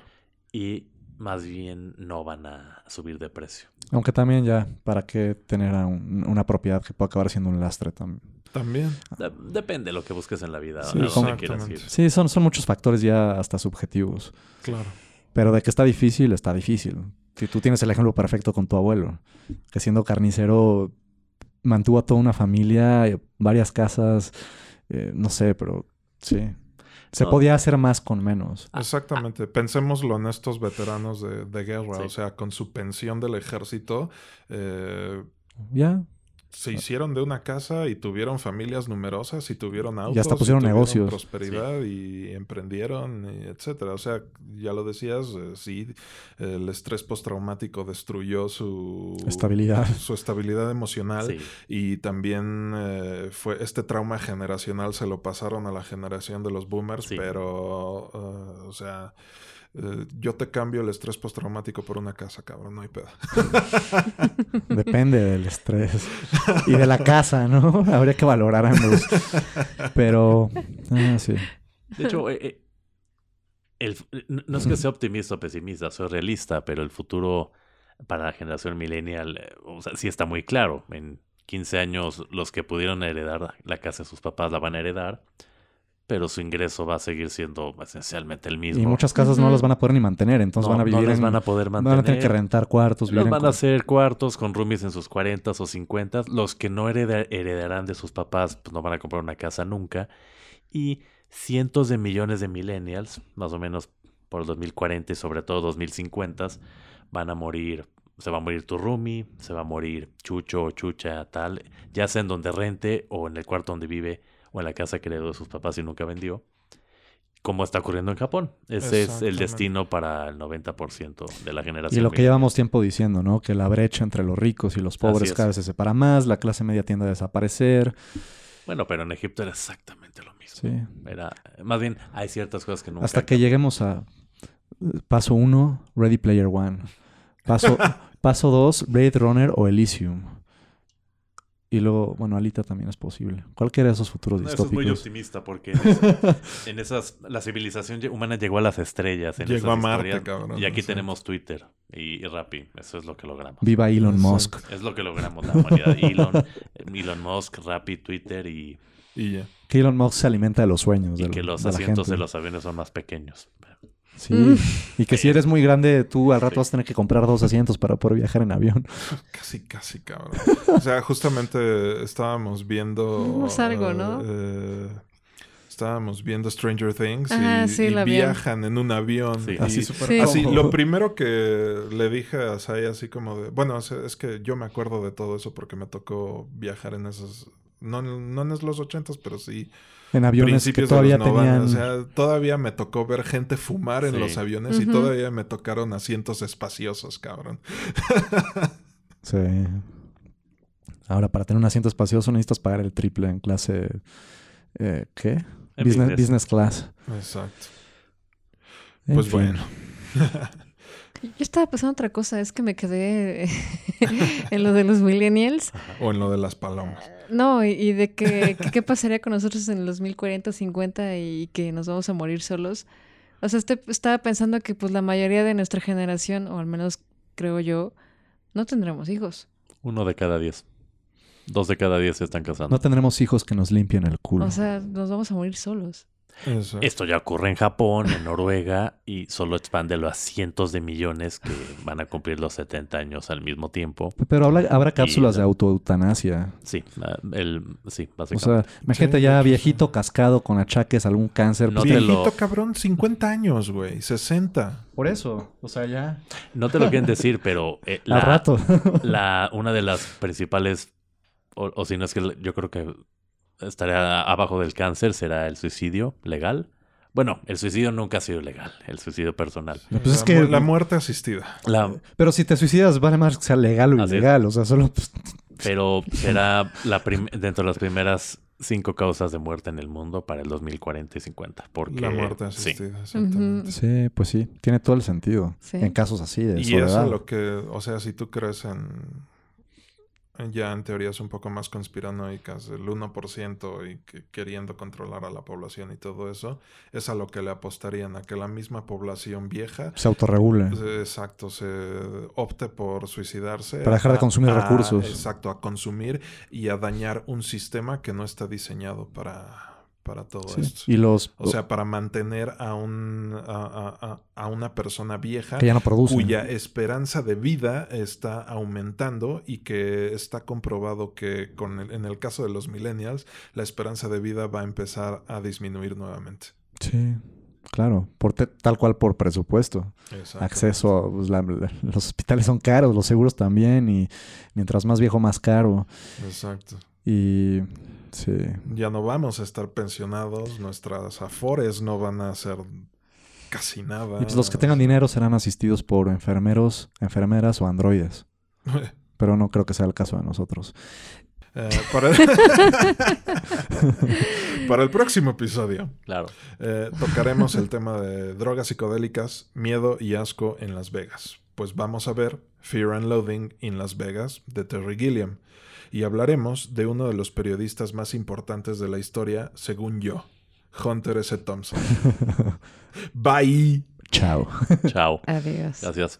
Y más bien no van a subir de precio. Aunque también ya, ¿para qué tener a un- una propiedad que pueda acabar siendo un lastre también? También. De- depende de lo que busques en la vida, Sí. Sí, son, son muchos factores ya hasta subjetivos. Claro. Pero de que está difícil, está difícil. Si tú tienes el ejemplo perfecto con tu abuelo, que siendo carnicero mantuvo a toda una familia, eh, varias casas, eh, no sé, pero sí. Se No. podía hacer más con menos. Exactamente. Pensémoslo en estos veteranos de, de guerra. Sí. O sea, con su pensión del ejército, eh, Ya, se hicieron de una casa y tuvieron familias numerosas y tuvieron autos. Y hasta pusieron y tuvieron negocios. prosperidad y emprendieron, y etcétera. O sea, ya lo decías, eh, sí, el estrés postraumático destruyó su Estabilidad. su estabilidad emocional. Sí. Y también eh, fue este trauma generacional se lo pasaron a la generación de los boomers, Sí. pero, eh, o sea, eh, yo te cambio el estrés postraumático por una casa, cabrón, no hay pedo. *laughs* depende del estrés. Y de la casa, ¿no? *laughs* Habría que valorar ambos. Pero, ah, sí. De hecho, eh, eh, el, no no es que sea optimista o pesimista, soy realista, pero el futuro para la generación millennial, eh, o sea, sí está muy claro. En 15 años, los que pudieron heredar la casa de sus papás la van a heredar. Pero su ingreso va a seguir siendo esencialmente el mismo. Y muchas casas no las van a poder ni mantener, entonces No, van a vivir no las en- van a poder van mantener. a tener que rentar cuartos, vivir Los en van a hacer cuartos con roomies en sus 40 o 50. Los que no hereda- heredarán de sus papás, pues no van a comprar una casa nunca. Y cientos de millones de millennials, más o menos por el 2040 y sobre todo 2050, van a morir. Se va a morir tu roomie, se va a morir Chucho o Chucha, tal, ya sea en donde rente o en el cuarto donde vive o en la casa que heredó de sus papás y nunca vendió. Como está ocurriendo en Japón. Ese es el destino para el 90% de la generación. Y lo que llevamos tiempo diciendo, ¿no? Que la brecha entre los ricos y los pobres cada vez se separa más, la clase media tiende a desaparecer. Bueno, pero en Egipto era exactamente lo mismo. Sí. Era, más bien, hay ciertas cosas que nunca. Hasta que lleguemos a eh, paso uno, Ready Player One. Paso, *laughs* paso dos, Blade Runner o Elysium. Y luego, bueno, Alita también es posible. Cualquiera de esos futuros No, eso es muy distópicos. optimista porque en, esa- en esas la civilización humana llegó a las estrellas. En Llegó esas a Marte, cabrón, Y aquí tenemos Twitter y, y Rappi. Eso es lo que logramos. Viva Elon. Musk. Es lo que logramos la humanidad. *laughs* Elon, Elon Musk, Rappi, Twitter y, Y ya. Que Elon Musk se alimenta de los sueños y de, que los de la asientos gente. de los aviones son más pequeños. Sí. Y que si eres muy grande, tú al rato Sí. vas a tener que comprar dos asientos para poder viajar en avión. *laughs* Casi, casi, cabrón. O sea, justamente estábamos viendo. *laughs* No salgo, ¿no? eh, estábamos viendo Stranger Things Ajá, y, sí, viajan en un avión. Sí. y- Así súper Sí. Así, cómodo. lo primero que le dije a Sai, así como de. Bueno, o sea, es que yo me acuerdo de todo eso porque me tocó viajar en esos. No, no en los ochentas, pero sí. En aviones que principios todavía de los 90. tenían... O sea, todavía me tocó ver gente fumar en Sí. los aviones y todavía me tocaron asientos espaciosos, cabrón. *laughs* Sí. Ahora, para tener un asiento espacioso necesitas pagar el triple en clase... eh, ¿Qué? Business, business. business class. Exacto. En Pues fin. bueno. *laughs* Yo estaba pensando otra cosa, es que me quedé *laughs* en lo de los millennials. O en lo de las palomas. No, y, y de que, que qué pasaría con nosotros en los 1040, 50 y que nos vamos a morir solos. O sea, este- estaba pensando que pues la mayoría de nuestra generación, o al menos creo yo, no tendremos hijos. Uno de cada diez. Dos de cada diez se están casando. No tendremos hijos que nos limpien el culo. O sea, nos vamos a morir solos. Eso. Esto ya ocurre en Japón, en Noruega, y solo expándelo a cientos de millones que van a cumplir los 70 años al mismo tiempo. Pero habrá, habrá cápsulas la- de autoeutanasia. Sí, el, sí, O básicamente. sea, imagínate Sí, ya viejito, cascado, con achaques, algún cáncer. No pues, Viejito, lo- cabrón, 50 años, güey. 60. Por eso. O sea, ya... no te lo quieren decir, pero eh, *laughs* Al la, rato. la- una de las principales, o, o si no es que yo creo que estaría abajo del cáncer, será el suicidio legal. Bueno, el suicidio nunca ha sido legal, el suicidio personal. Pues La es que- La muerte asistida. La, Pero si te suicidas, vale más que sea legal o ilegal. O sea, solo... pues, pero será la prim- dentro de las primeras cinco causas de muerte en el mundo para el 2040 y 50. Porque, La muerte sí. asistida, exactamente. Sí, pues sí. Tiene todo el sentido. Sí. En casos así de Y soledad. eso es lo que, o sea, si tú crees en ya en teorías un poco más conspiranoicas, el 1% y que- queriendo controlar a la población y todo eso, es a lo que le apostarían, a que la misma población vieja, Se autorregula. eh, exacto, se opte por suicidarse. Para dejar de consumir a- recursos. Exacto, a consumir y a dañar un sistema que no está diseñado para, para todo Sí. esto. Y los... O sea, para mantener a, un, a, a- a- una persona vieja que ya no producen. cuya esperanza de vida está aumentando y que está comprobado que con el- en el caso de los millennials la esperanza de vida va a empezar a disminuir nuevamente. Sí, claro. Por te- tal cual por presupuesto. Exacto. Acceso a... pues, la- la- los hospitales son caros, los seguros también. Y mientras más viejo, más caro. Exacto. Y... Sí. Ya no vamos a estar pensionados, nuestras afores no van a ser casi nada. Y pues los que tengan dinero serán asistidos por enfermeros, enfermeras o androides. *laughs* Pero no creo que sea el caso de nosotros. Eh, para, el... *laughs* para el próximo episodio Claro. eh, tocaremos el tema de drogas psicodélicas, miedo y asco en Las Vegas. Pues vamos a ver Fear and Loathing in Las Vegas de Terry Gilliam. Y hablaremos de uno de los periodistas más importantes de la historia, según yo, Hunter S. Thompson. *laughs* Bye. Chao. Chao. *laughs* Adiós. Gracias.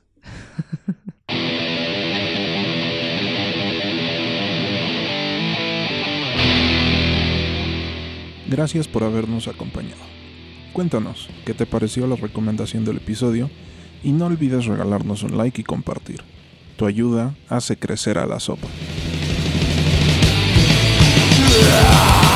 Gracias por habernos acompañado. Cuéntanos qué te pareció la recomendación del episodio y no olvides regalarnos un like y compartir. Tu ayuda hace crecer a la sopa. Yeah.